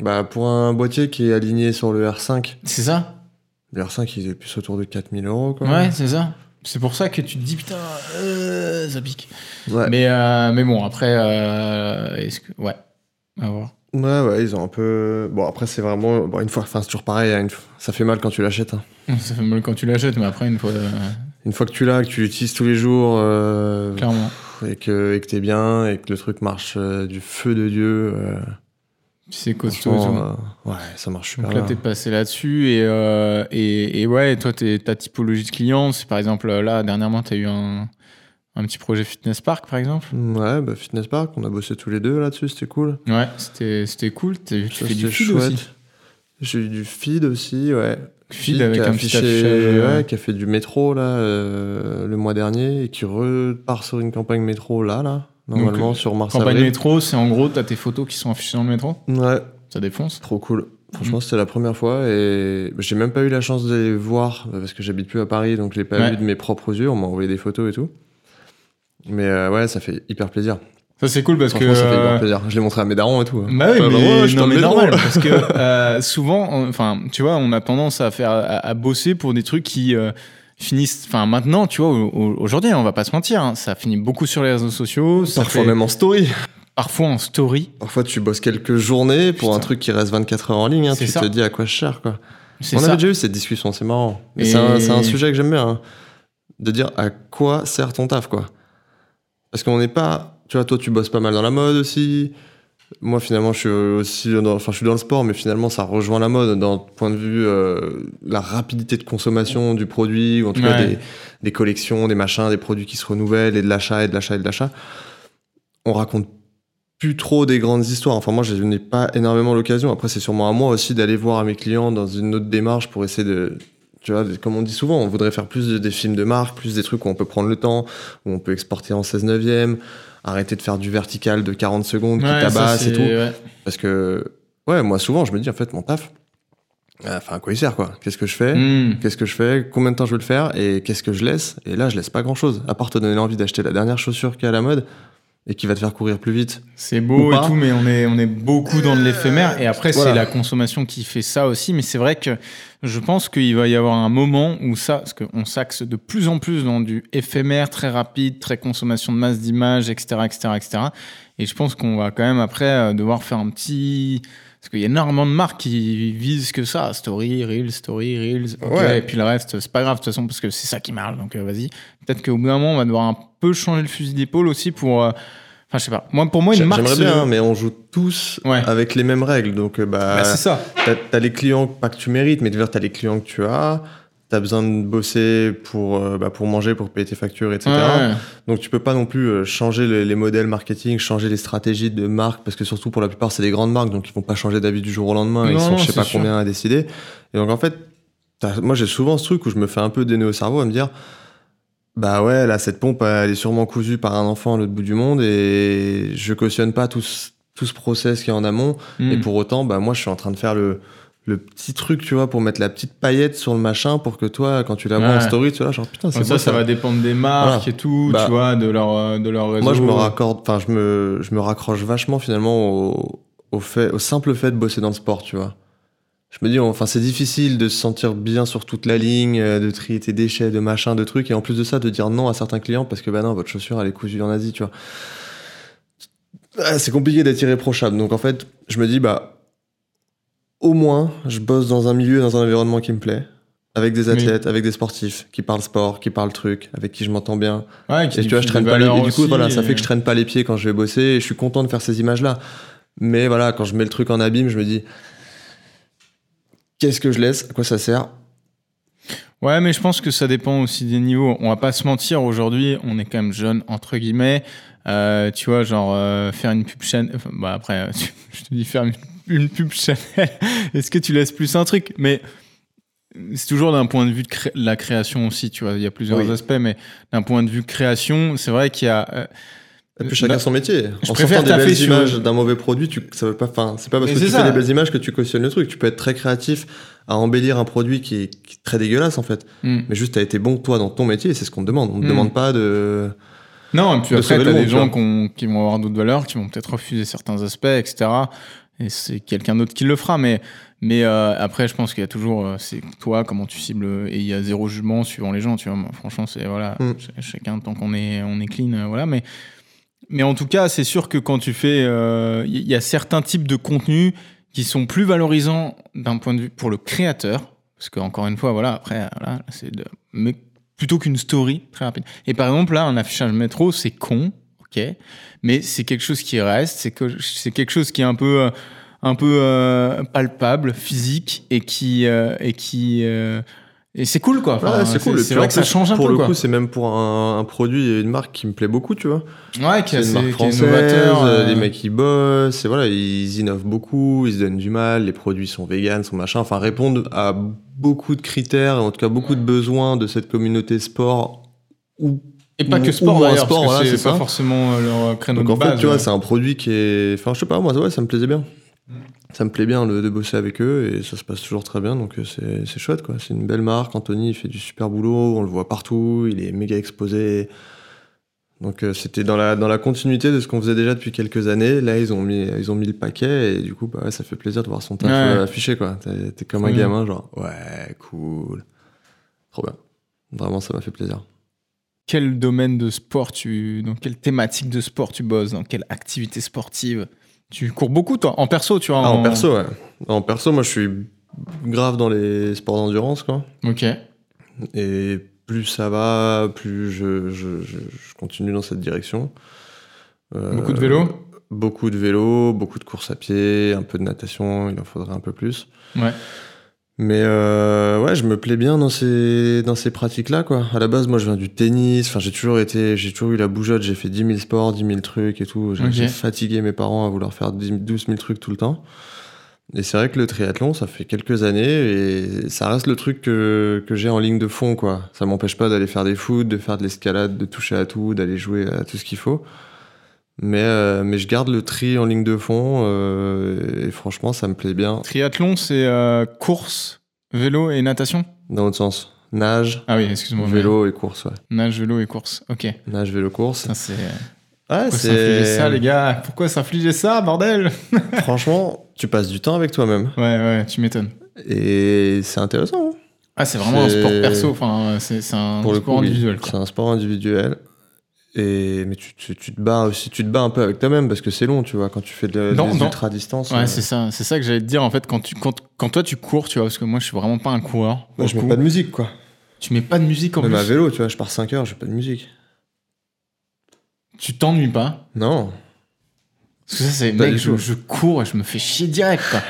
Bah, pour un boîtier qui est aligné sur le R5, C'est ça le R5, il est plus autour de 4000 euros, quoi. Ouais, c'est ça. C'est pour ça que tu te dis putain, euh, ça pique. Ouais. Mais, euh, mais bon, après, euh, est-ce que. Ouais, à voir. Ouais, ouais, ils ont un peu. Bon, après, c'est vraiment. Bon, une fois, enfin, c'est toujours pareil, hein, une ça fait mal quand tu l'achètes. hein. Ça fait mal quand tu l'achètes, mais après, une fois. Une fois que tu l'as, que tu l'utilises tous les jours, euh, clairement. et que et que t'es bien, et que le truc marche euh, du feu de Dieu, euh, C'est costaud. euh, ouais, ça marche super Donc là, t'es passé là-dessus. Et, et, et ouais, toi, t'es- ta typologie de client, c'est par exemple, là, dernièrement, t'as eu un, un petit projet Fitness Park, par exemple. Ouais, bah, Fitness Park, on a bossé tous les deux là-dessus, c'était cool. Ouais, c'était c'était cool. T'as- Tu fais du feed chouette. aussi. J'ai eu du feed aussi, ouais. Feed avec qui a un petit affiché- affichage. euh, ouais, qui a fait du métro là euh, le mois dernier et qui repart sur une campagne métro là, là, normalement sur Mars Campagne Avril. métro, c'est en gros, t'as tes photos qui sont affichées dans le métro? Ouais, Ça défonce? trop cool. Franchement, c'était la première fois et j'ai même pas eu la chance de les voir euh, parce que j'habite plus à Paris donc je l'ai pas Ouais. vu de mes propres yeux. On m'a envoyé des photos et tout. Mais euh, ouais, ça fait hyper plaisir. Ça, c'est cool parce que. Ça fait euh, plaisir. Je l'ai montré à mes darons et tout. hein. Bah oui, Ouais, bah mais, ouais, je non, mais normal, parce que euh, souvent, enfin, tu vois, on a tendance à faire, à, à bosser pour des trucs qui euh, finissent, enfin, maintenant, tu vois, au- au- aujourd'hui, on va pas se mentir, hein, ça finit beaucoup sur les réseaux sociaux, ça Parfois fait même en story. parfois en story, Parfois, tu bosses quelques journées pour Putain. un truc qui reste 24 heures en ligne. hein. Tu ça. te dis à quoi je cherche, quoi. On ça. avait déjà eu cette discussion, c'est marrant. Mais Et- c'est un, sujet que j'aime bien. hein. De dire à quoi sert ton taf, quoi. Parce qu'on n'est pas. Tu vois, toi, tu bosses pas mal dans la mode aussi. Moi, finalement, je suis aussi dans, enfin, je suis dans le sport, mais finalement, ça rejoint la mode dans le point de vue euh, la rapidité de consommation du produit, ou en tout cas des, des collections, des machins, des produits qui se renouvellent, et de l'achat, et de l'achat, et de l'achat. On raconte plus trop des grandes histoires. Enfin, moi, je n'ai pas énormément l'occasion. Après, c'est sûrement à moi aussi d'aller voir à mes clients dans une autre démarche pour essayer de. Tu vois, comme on dit souvent, on voudrait faire plus de- des films de marque, plus des trucs où on peut prendre le temps, où on peut exporter en 16 neuvième, arrêter de faire du vertical de 40 secondes qui Ouais, ça, tabasse et tout. ouais. Parce que, ouais, moi, souvent, je me dis, en fait, mon taf, euh, enfin, à quoi il sert, quoi? Qu'est-ce que je fais? Hmm. Qu'est-ce que je fais? Combien de temps je veux le faire? Et qu'est-ce que je laisse? Et là, je laisse pas grand-chose. À part te donner l'envie d'acheter la dernière chaussure qui est à la mode et qui va te faire courir plus vite. C'est beau et tout, mais on est, on est beaucoup dans de l'éphémère. Et après, Voilà. c'est la consommation qui fait ça aussi. Mais c'est vrai que je pense qu'il va y avoir un moment où ça, parce qu'on s'axe de plus en plus dans du éphémère, très rapide, très consommation de masse d'images, etc., etc., etc. Et je pense qu'on va quand même après euh, devoir faire un petit... Parce qu'il y a énormément de marques qui visent que ça. Story, Reels, Story, Reels. Ouais. Et puis le reste, c'est pas grave de toute façon parce que c'est ça qui marche. Donc euh, vas-y. Peut-être qu'au bout d'un moment, on va devoir un peu changer le fusil d'épaule aussi pour... euh, Enfin, je sais pas. Moi, pour moi, une marque... J'aimerais bien, mais on joue tous Ouais. avec les mêmes règles. Donc, euh, bah, Bah, c'est ça. t'as as les clients, pas que tu mérites, mais tu as les clients que tu as. T'as besoin de bosser pour, euh, bah, pour manger, pour payer tes factures, etc. Ouais. Donc tu peux pas non plus euh, changer les, les modèles marketing, changer les stratégies de marque, parce que surtout pour la plupart c'est des grandes marques, donc ils vont pas changer d'avis du jour au lendemain, ils sont non, je sais pas sûr. combien à décider. Et donc en fait, moi j'ai souvent ce truc où je me fais un peu donner au cerveau à me dire, bah ouais là cette pompe elle est sûrement cousue par un enfant à l'autre bout du monde et je cautionne pas tout ce, tout ce process qui est en amont. Hmm. Et pour autant, bah moi je suis en train de faire le le petit truc, tu vois, pour mettre la petite paillette sur le machin pour que toi, quand tu la vois en story, tu vois, genre putain, c'est ça, beau, ça va dépendre des marques Voilà. et tout, Bah, tu vois, de leur, euh, de leur réseau. Moi, je me raccorde, enfin, je me, je me raccroche vachement finalement au, au fait, au simple fait de bosser dans le sport, tu vois. Je me dis, enfin, c'est difficile de se sentir bien sur toute la ligne, euh, de trier tes déchets, de machin, de trucs, et en plus de ça, de dire non à certains clients parce que, bah non, votre chaussure, elle est cousue en Asie, tu vois. Ouais, C'est compliqué d'être irréprochable. Donc, en fait, je me dis, bah, au moins, je bosse dans un milieu, dans un environnement qui me plaît, avec des athlètes, avec des sportifs, qui parlent sport, qui parlent truc, avec qui je m'entends bien. Ouais, qui Et tu vois, je traîne pas les... et du coup, voilà, ça fait que je traîne pas les pieds quand je vais bosser, et je suis content de faire ces images-là. Mais voilà, quand je mets le truc en abîme, je me dis, qu'est-ce que je laisse? À quoi ça sert? Ouais, mais je pense que ça dépend aussi des niveaux. On va pas se mentir, aujourd'hui, on est quand même jeune, entre guillemets. Euh, tu vois, genre, euh, faire une pub. Enfin, bah après, euh, je te dis faire une, une pub Chanel. Est-ce que tu laisses plus un truc? Mais c'est toujours d'un point de vue de cré- la création aussi, tu vois. Il y a plusieurs Oui. aspects, mais d'un point de vue création, c'est vrai qu'il y a. euh, Et puis chacun Bah, son métier. je En préfère sortant des belles sur- images d'un mauvais produit, tu, ça veut pas, enfin, c'est pas parce Mais que c'est tu ça. fais des belles images que tu cautionnes le truc. Tu peux être très créatif à embellir un produit qui est, qui est très dégueulasse en fait. hmm. Mais juste, t'as été bon toi dans ton métier c'est ce qu'on te demande. On te Mm. demande pas de. Non, et puis de après, t'as des gens qui vont avoir d'autres valeurs, qui vont peut-être refuser certains aspects, etc. Et c'est quelqu'un d'autre qui le fera. Mais, mais euh, après, je pense qu'il y a toujours, euh, c'est toi, comment tu cibles, et il y a zéro jugement suivant les gens, tu vois. Moi, franchement, c'est voilà, Mm. ch- chacun tant qu'on est, on est clean, euh, voilà. Mais, mais en tout cas, c'est sûr que quand tu fais, euh, il y, a certains types de contenus qui sont plus valorisants d'un point de vue pour le créateur, parce que encore une fois, voilà, après, voilà, c'est de, mais plutôt qu'une story très rapide. Et par exemple, là, un affichage métro, c'est con, ok, mais c'est quelque chose qui reste, c'est que c'est quelque chose qui est un peu, euh, un peu euh, palpable, physique, et qui, euh, et qui, euh, et c'est cool quoi. Enfin, Ouais, c'est cool. C'est vrai que ça change un Pour peu le quoi. coup, c'est même pour un, un produit et une marque qui me plaît beaucoup, tu vois. ouais, qui est une marque qui est française, novateur. euh, les mecs qui bossent, et voilà, ils innovent beaucoup, ils se donnent du mal, les produits sont véganes, sont machin, enfin répondent à beaucoup de critères, en tout cas beaucoup de besoins de cette communauté sport. Ou Et pas que sport d'ailleurs, parce que voilà, c'est pas ça. forcément euh, leur créneau donc de en base. fait, tu vois, c'est un produit qui est, enfin je sais pas, moi ouais, ça me plaisait bien. Mm. Ça me plaît bien le- de bosser avec eux et ça se passe toujours très bien, donc euh, c'est c'est chouette quoi. C'est une belle marque. Anthony il fait du super boulot, on le voit partout, il est méga exposé. Donc euh, c'était dans la, dans la continuité de ce qu'on faisait déjà depuis quelques années. Là, ils ont mis, ils ont mis le paquet et du coup, bah, ouais, ça fait plaisir de voir son taf Ouais. affiché. quoi. T'es t'es comme un gamin, genre, ouais, cool. Trop bien. Vraiment, ça m'a fait plaisir. Quel domaine de sport tu, dans quelle thématique de sport tu bosses, dans quelle activité sportive Tu cours beaucoup toi, en perso, tu vois. Ah, en perso, ouais. En perso, moi, je suis grave dans les sports d'endurance, quoi. Ok. Et plus ça va, plus je, je, je, je continue dans cette direction. Euh, Beaucoup de vélo? Beaucoup de vélo, beaucoup de course à pied, un peu de natation, il en faudrait un peu plus. Ouais. Mais euh, ouais, je me plais bien dans ces, dans ces pratiques-là, quoi. À la base, moi, je viens du tennis. Enfin, j'ai toujours été, j'ai toujours eu la bougeotte. J'ai fait 10 000 sports, 10 000 trucs et tout. J'ai fatigué mes parents à vouloir faire 10 000 12 000 trucs tout le temps. Et c'est vrai que le triathlon, ça fait quelques années et ça reste le truc que, que j'ai en ligne de fond, quoi. Ça m'empêche pas d'aller faire des foot, de faire de l'escalade, de toucher à tout, d'aller jouer à tout ce qu'il faut. Mais, euh, mais je garde le tri en ligne de fond euh, et franchement, ça me plaît bien. Triathlon, c'est euh, course, vélo et natation? Dans l'autre sens. Nage, Ah oui, excuse-moi. vélo et course, ouais. Nage, vélo et course. Ok. Nage, vélo, course. Ça, c'est. Ouais, c'est. ça, les gars? Pourquoi s'infliger ça, bordel? Franchement, tu passes du temps avec toi-même. Ouais, ouais, tu m'étonnes. Et c'est intéressant. hein. Ah, c'est vraiment un sport perso. Enfin, c'est un sport individuel. C'est un sport individuel. Et, mais tu, tu, tu te bats aussi, tu te bats un peu avec toi-même parce que c'est long, tu vois, quand tu fais de, Dans- des dans- ultra-distances. Ouais, euh, c'est ça. C'est ça que j'allais te dire en fait quand tu quand, quand toi tu cours, tu vois, parce que moi je suis vraiment pas un coureur. moi, je mets coup. pas de musique, quoi. Tu mets pas de musique en Même plus. à vélo, tu vois, je pars 5 heures, j'ai pas de musique. Tu t'ennuies pas? Non. Parce que ça c'est mec, je, je cours et je me fais chier direct. Quoi.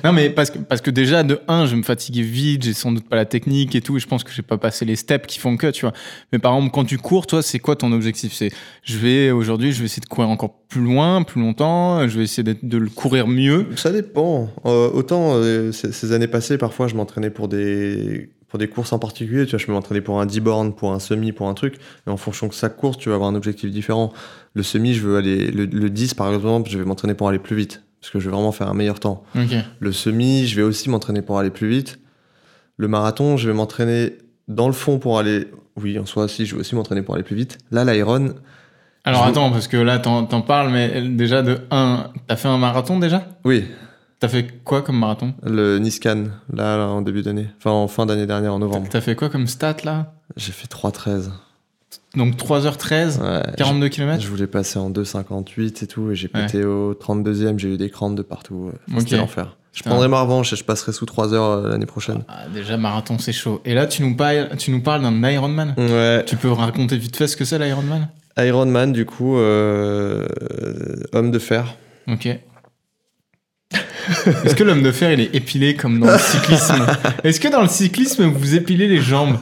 non mais parce que parce que déjà de un, je me fatiguais vite, j'ai sans doute pas la technique et tout, et je pense que j'ai pas passé les steps qui font que, tu vois. Mais par exemple quand tu cours, toi, c'est quoi ton objectif? C'est je vais aujourd'hui, je vais essayer de courir encore plus loin, plus longtemps, je vais essayer d'être- de le courir mieux? Ça dépend. Euh, autant euh, ces, ces années passées, parfois, je m'entraînais pour des, pour des courses en particulier. Tu vois, je peux m'entraîner pour un 10 bornes, pour un semi, pour un truc. Et en fonction de chaque course, tu vas avoir un objectif différent. Le semi, je veux aller. Le, le 10, par exemple, je vais m'entraîner pour aller plus vite. Parce que je veux vraiment faire un meilleur temps. Ok. Le semi, je vais aussi m'entraîner pour aller plus vite. Le marathon, je vais m'entraîner dans le fond pour aller. Oui, en soi, si, je vais aussi m'entraîner pour aller plus vite. Là, l'Iron, Alors attends, parce que là t'en parles, mais déjà de un, t'as fait un marathon déjà? Oui, T'as fait quoi comme marathon? Le Niscan, là, là, en début d'année. Enfin, en fin d'année dernière, en novembre. T'as fait quoi comme stat là? J'ai fait 3,13. Donc 3h13, Ouais, 42 km Je voulais passer en 2,58 et tout, et j'ai Ouais. pété au 32e, j'ai eu des crampes de partout. Enfin, C'était l'enfer. Je prendrai ma revanche et je passerai sous 3 heures euh, l'année prochaine. Ah, Déjà, marathon, c'est chaud. Et là, tu nous parles, tu nous parles d'un Ironman. Ouais. Tu peux raconter vite fait ce que c'est l'Ironman? Iron Man, du coup, euh, homme de fer. Ok. Est-ce que l'homme de fer, il est épilé comme dans le cyclisme Est-ce que dans le cyclisme, vous épilez les jambes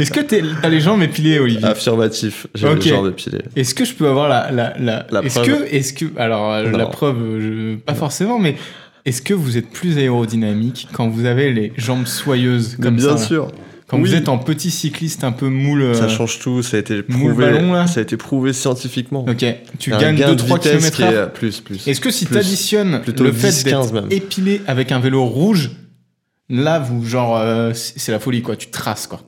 Est-ce que t'as les jambes épilées, Olivier Affirmatif, j'ai Ok. le genre de pilé. Est-ce que je peux avoir la, la, la, La est-ce preuve. que, est-ce que, alors euh, la preuve, je- pas forcément, mais est-ce que vous êtes plus aérodynamique quand vous avez les jambes soyeuses comme Bien ça sûr. Quand Oui. vous êtes en petit cycliste un peu moule. euh, Ça change tout, ça a été prouvé, ballon, là ça a été prouvé scientifiquement. Ok, tu gagnes gain de 2-3 vitesse qui km/h. est plus, plus. Est-ce que si Plus. t'additionnes Plutôt le fait 10, 15 d'être épilé avec un vélo rouge, là, vous, genre, euh, c'est la folie, quoi. Tu traces, quoi.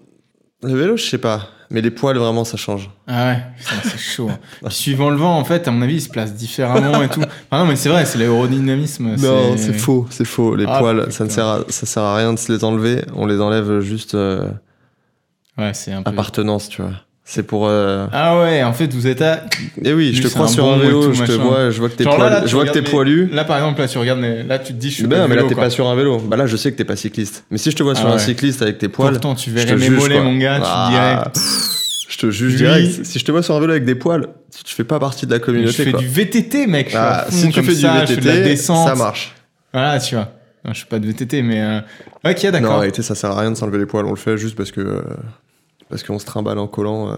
Le vélo, je sais pas. Mais les poils, vraiment, ça change. Ah ouais, c'est chaud. hein. Suivant le vent, en fait, à mon avis, il se place différemment et tout. Ah non, mais c'est vrai, c'est l'aérodynamisme. Non, c'est faux, c'est faux. Les Ah, poils, ça ne sert à, ça sert à rien de se les enlever. On les enlève juste euh, Ouais, c'est un peu. appartenance, tu vois. C'est pour. euh, Ah ouais, en fait, vous êtes à. Et oui, je te crois sur un vélo, je te vois, je vois que t'es là, là, poilu. tu Je vois que t'es poilu. Là, par exemple, là, tu regardes, mes- là, tu te dis, je suis Ben pas non, mais vélo, là, t'es pas sur un vélo. Bah là, je sais que t'es pas cycliste. Mais si je te vois sur Ah un cycliste avec tes poils. Pourtant, tu verrais mes mollets, mon gars, tu Ah, dirais. Je te juge Lui- direct. Si je te vois sur un vélo avec des poils, tu fais pas partie de la Je communauté. fais quoi. du VTT, mec. Ah, si tu fais ça, du fais VTT, ça marche. Voilà, tu vois. Je suis pas de VTT, mais. euh, Ok, Non, en d'accord. réalité, ça sert à rien de s'enlever les poils. On le fait juste parce que euh, parce qu'on se trimballe en collant euh,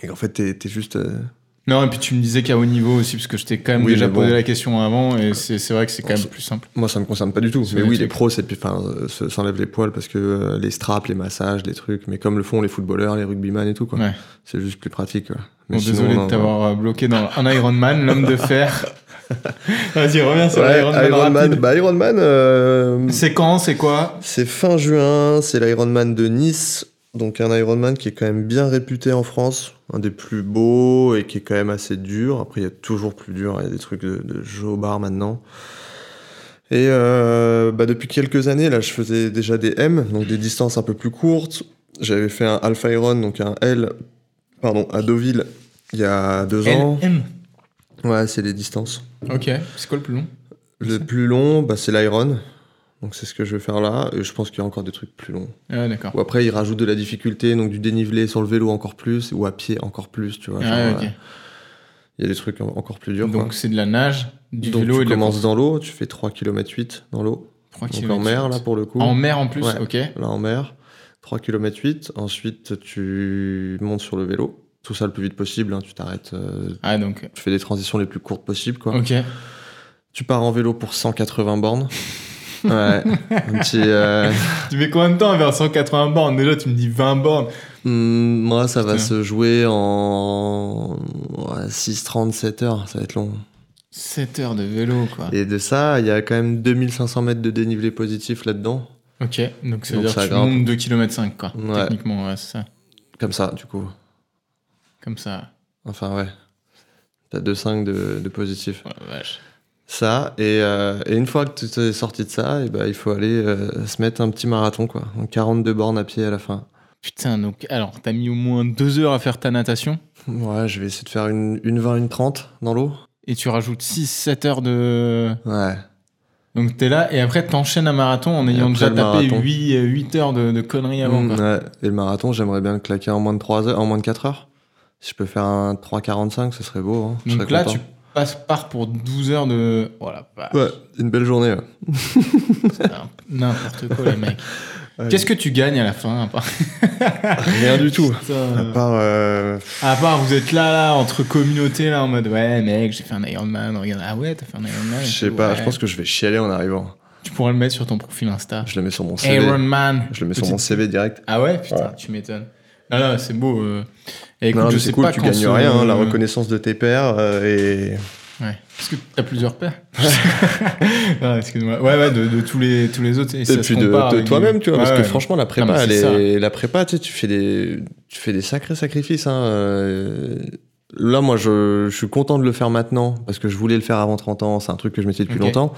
et qu'en fait, t'es juste. euh, Non, et puis tu me disais qu'à haut niveau aussi, parce que je t'ai quand même Oui, déjà bon. posé la question avant, et c'est vrai que c'est quand même plus simple. Moi, ça me concerne pas du tout. Mais oui, les pros, s'enlèvent les poils parce que euh, les straps, les massages, les trucs. Mais comme le font les footballeurs, les rugbyman et tout, quoi. Ouais. C'est juste plus pratique. quoi. Mais Bon, sinon, désolé non, de t'avoir bloqué dans un Ironman, l'homme de fer. Vas-y, reviens sur Ouais, l'Ironman Ironman. rapide. Bah, Ironman, euh, C'est quand, c'est quoi? C'est fin juin. C'est l'Ironman de Nice. Donc, un Ironman qui est quand même bien réputé en France. Un des plus beaux et qui est quand même assez dur. Après, il y a toujours plus dur. Il y a des trucs de, de jeu au bar maintenant. Et euh, bah, depuis quelques années, là, je faisais déjà des M, donc des distances un peu plus courtes. J'avais fait un Alpha Iron, donc un L, pardon, à Deauville, il y a deux ans. LM. Ouais, c'est les distances. Ok, c'est quoi le plus long? Le plus long, bah, c'est l'Iron. Donc c'est ce que je vais faire là. Et je pense qu'il y a encore des trucs plus longs. Ah, d'accord. Ou après, ils rajoutent de la difficulté, donc du dénivelé sur le vélo encore plus, ou à pied encore plus, tu vois. Ah, genre, euh, Il y a des trucs en- encore plus durs. Donc c'est de la nage, du Donc vélo tu et de commences dans l'eau, tu fais 3 km 8 dans l'eau. 3 Donc kilomètres. en mer, là, pour le coup. En mer en plus, Ouais. ok. là en mer, 3 km 8. Ensuite, tu montes sur le vélo. Tout ça le plus vite possible. hein, Tu t'arrêtes. euh, Ah, donc, tu fais des transitions les plus courtes possibles. Quoi. ok. Tu pars en vélo pour 180 bornes. Ouais. Un petit, euh, Tu mets combien de temps vers 180 bornes? Déjà, tu me dis 20 bornes. hmm, moi, ça va se jouer en ouais, 6-37 heures. Ça va être long. 7 heures de vélo, quoi. Et de ça, il y a quand même 2500 mètres de dénivelé positif là-dedans. Ok, donc ça veut Donc dire que tu montes 2 km 5, quoi. Ouais. Techniquement, ouais, c'est ça. Comme ça, du coup. Comme ça. Enfin, ouais. T'as 2,5 de, de positif. Ouais, vache. Ça, et, euh, et une fois que tu t'es sorti de ça, et ben il faut aller euh, se mettre un petit marathon, quoi. Donc 42 bornes à pied à la fin. Putain, donc, alors, t'as mis au moins 2 heures à faire ta natation? Ouais, je vais essayer de faire une, une 20, une 30 dans l'eau. et tu rajoutes 6-7 heures de. Ouais. Donc t'es là et après t'enchaînes un marathon en ayant déjà tapé marathon. 8, 8 heures de, de conneries avant. Mm, quoi. ouais. Et le marathon, j'aimerais bien le claquer en moins de 3 heures, en moins de 4 heures. Si je peux faire un 3,45, ce serait beau. Hein. Donc là, content. tu passes par pour 12 heures de. Voilà, bah, Ouais, une belle journée. ouais. n'importe quoi, les mecs. Qu'est-ce que tu gagnes à la fin à part, Rien du tout. Putain. À part. euh, À part, vous êtes là, là, entre communautés, là, en mode ouais, mec, j'ai fait un Ironman. Regarde, ah ouais, t'as fait un Ironman. Je sais pas, ouais. je pense que je vais chialer en arrivant. Tu pourrais le mettre sur ton profil Insta. Je le mets sur mon CV. Ironman. Je le mets sur mon CV direct. Ah ouais, putain, Ouais. tu m'étonnes. Non, non, c'est beau. euh. Et écoute, non, je sais cool, pas tu gagnes rien, hein, la reconnaissance de tes pairs euh, et Ouais. Est-ce que t'as plusieurs pairs Non, excuse-moi. Ouais, ouais, de, de tous les tous les autres. Et, Et ça se puis de, toi-même, tu vois, Ouais, parce que ouais. franchement, la prépa, elle est, la prépa, tu sais, tu fais des, tu fais des sacrés sacrifices. Hein. euh. Là, moi, je, je suis content de le faire maintenant parce que je voulais le faire avant 30 ans. C'est un truc que je m'étais depuis longtemps.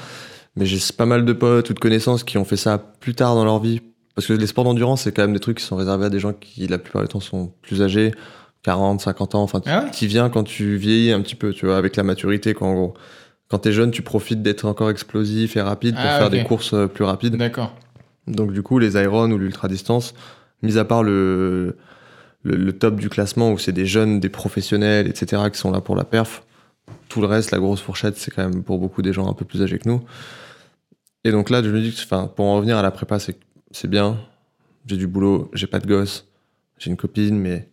Mais j'ai pas mal de potes ou de connaissances qui ont fait ça plus tard dans leur vie. Parce que les sports d'endurance, c'est quand même des trucs qui sont réservés à des gens qui, la plupart du temps, sont plus âgés, 40, 50 ans, enfin, Ah ouais qui vient quand tu vieillis un petit peu, tu vois, avec la maturité, quoi, en gros. Quand t'es jeune, tu profites d'être encore explosif et rapide pour Ah, faire des courses euh, plus rapides. D'accord. Donc du coup, les Iron ou l'ultra distance, mis à part le, le, le top du classement où c'est des jeunes, des professionnels, etc., qui sont là pour la perf, tout le reste, la grosse fourchette, c'est quand même pour beaucoup des gens un peu plus âgés que nous. Et donc là, je me dis que, enfin, pour en revenir à la prépa, c'est bien. J'ai du boulot, j'ai pas de gosse, j'ai une copine, mais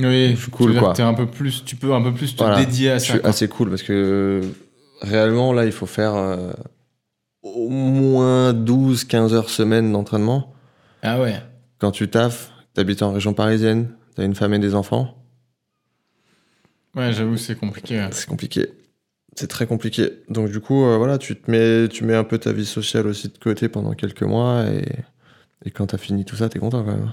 Oui, suis cool, quoi. un peu plus, tu peux un peu plus te Voilà. dédier à ça. quoi. assez cool parce que réellement, là, il faut faire euh, au moins 12-15 heures semaine d'entraînement. Ah ouais. Quand tu taffes, t'habites en région parisienne, t'as une femme et des enfants, Ouais, j'avoue, c'est compliqué. c'est compliqué. C'est très compliqué. Donc du coup, euh, voilà, tu te mets, tu mets un peu ta vie sociale aussi de côté pendant quelques mois et, et quand t'as fini tout ça, t'es content quand même.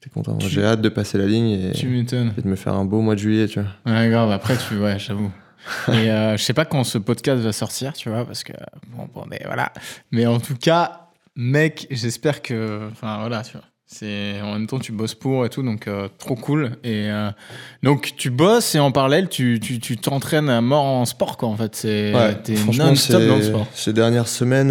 T'es content. Tu- J'ai hâte de passer la ligne et, Tu de me faire un beau mois de juillet, tu vois. Ouais, grave. Après, tu, ouais, j'avoue. Et euh, je sais pas quand ce podcast va sortir, tu vois, parce que bon, bon, mais voilà. Mais en tout cas, mec, j'espère que, enfin voilà, tu vois. C'est en même temps tu bosses pour et tout, donc euh, trop cool. Et euh, donc tu bosses et en parallèle tu tu tu t'entraînes à mort en sport quoi. En fait, c'est franchement, non-stop dans le sport. Ces dernières semaines,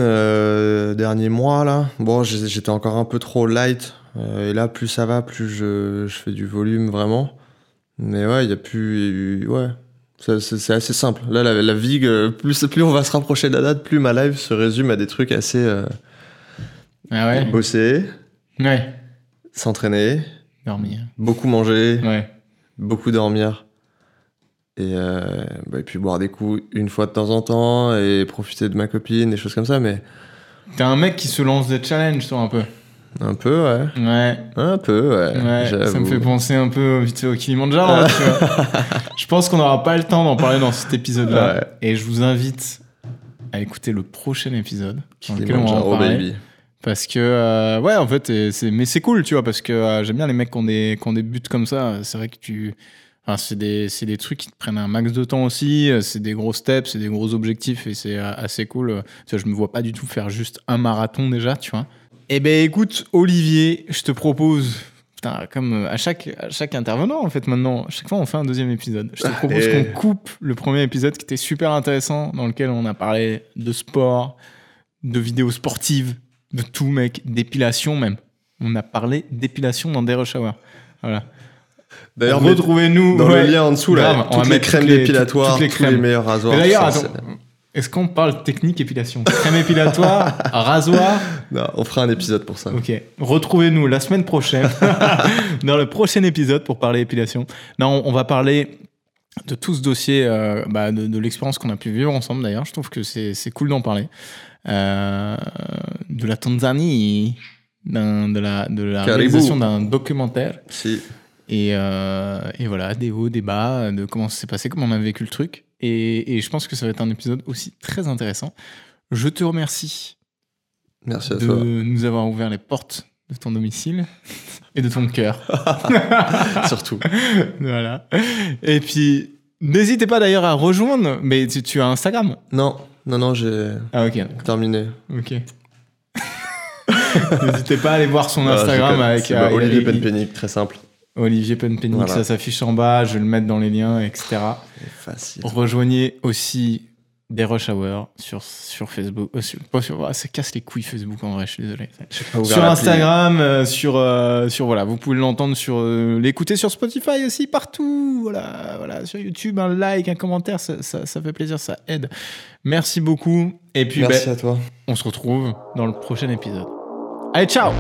derniers mois, là, bon, j'étais encore un peu trop light. Euh, et là, plus ça va, plus je, je fais du volume vraiment. Mais ouais, il y a plus. Ouais. C'est assez simple. Là, la, la vie, euh, plus, plus on va se rapprocher de la date, plus ma life se résume à des trucs assez. euh, Ah ouais. bosser, Ouais. s'entraîner, Dormir. beaucoup manger, Ouais. beaucoup dormir. Et, euh, bah, et puis boire des coups une fois de temps en temps et profiter de ma copine, des choses comme ça. Mais T'es un mec qui se lance des challenges, toi, un peu. Un peu, ouais. Ouais. Un peu, ouais. Ouais, ça me fait penser un peu vite au Kilimanjaro. hein, tu vois. Je pense qu'on n'aura pas le temps d'en parler dans cet épisode-là. Ouais. Et je vous invite à écouter le prochain épisode Kilimanjaro, baby. Parce que, euh, ouais, en fait, c'est, mais c'est cool, tu vois, parce que euh, j'aime bien les mecs qui ont des, qui ont des buts comme ça. C'est vrai que tu. Enfin, c'est des, c'est des trucs qui te prennent un max de temps aussi. C'est des gros steps, c'est des gros objectifs et c'est euh, assez cool. Tu vois, je me vois pas du tout faire juste un marathon déjà, tu vois. Eh ben, écoute, Olivier, je te propose. Putain, comme euh, à chaque, à chaque intervenant, en fait, maintenant, à chaque fois, on fait un deuxième épisode. Je te propose Allez. qu'on coupe le premier épisode qui était super intéressant, dans lequel on a parlé de sport, de vidéos sportives, de tout, mec, d'épilation même. On a parlé d'épilation dans des rush hour. Voilà. D'ailleurs, retrouvez-nous dans ouais. le lien en dessous, Grave, là, on va toutes les crèmes les- dépilatoires, toutes les tous les crèmes. meilleurs rasoirs. D'ailleurs, est-ce qu'on parle technique épilation Crème épilatoire, rasoir Non, on fera un épisode pour ça. Ok. Retrouvez-nous la semaine prochaine dans le prochain épisode pour parler épilation. Non, on va parler de tout ce dossier, euh, bah, de, de l'expérience qu'on a pu vivre ensemble d'ailleurs. Je trouve que c'est cool d'en parler. Euh, de la Tanzanie, d'un- de la, de la Caribou. réalisation d'un documentaire. Si. Et, euh, et voilà, des hauts, des bas, de comment ça s'est passé, comment on a vécu le truc. Et, et je pense que ça va être un épisode aussi très intéressant. Je te remercie Merci à de toi. nous avoir ouvert les portes de ton domicile et de ton cœur. Surtout. voilà. Et puis, n'hésitez pas d'ailleurs à rejoindre, mais tu, tu as Instagram? Non, non, non, j'ai Ah ok, d'accord. terminé. ok. N'hésitez pas à aller voir son Instagram avec euh, Olivier Penpenick, très simple. Olivier Penpenny, Voilà. ça s'affiche en bas, je vais le mettre dans les liens, etc. Facile. Rejoignez aussi des Rush Hour sur, sur Facebook. euh, sur- pas sur- ah, ça casse les couilles Facebook en vrai, je suis désolé. Pas Sur. Instagram, euh, sur, euh, sur voilà, vous pouvez l'entendre sur l'écouter sur Spotify aussi partout, voilà, voilà, sur YouTube, un like, un commentaire, ça, ça, ça fait plaisir, ça aide. Merci beaucoup et puis Merci ben, à toi. on se retrouve dans le prochain épisode. Allez, ciao.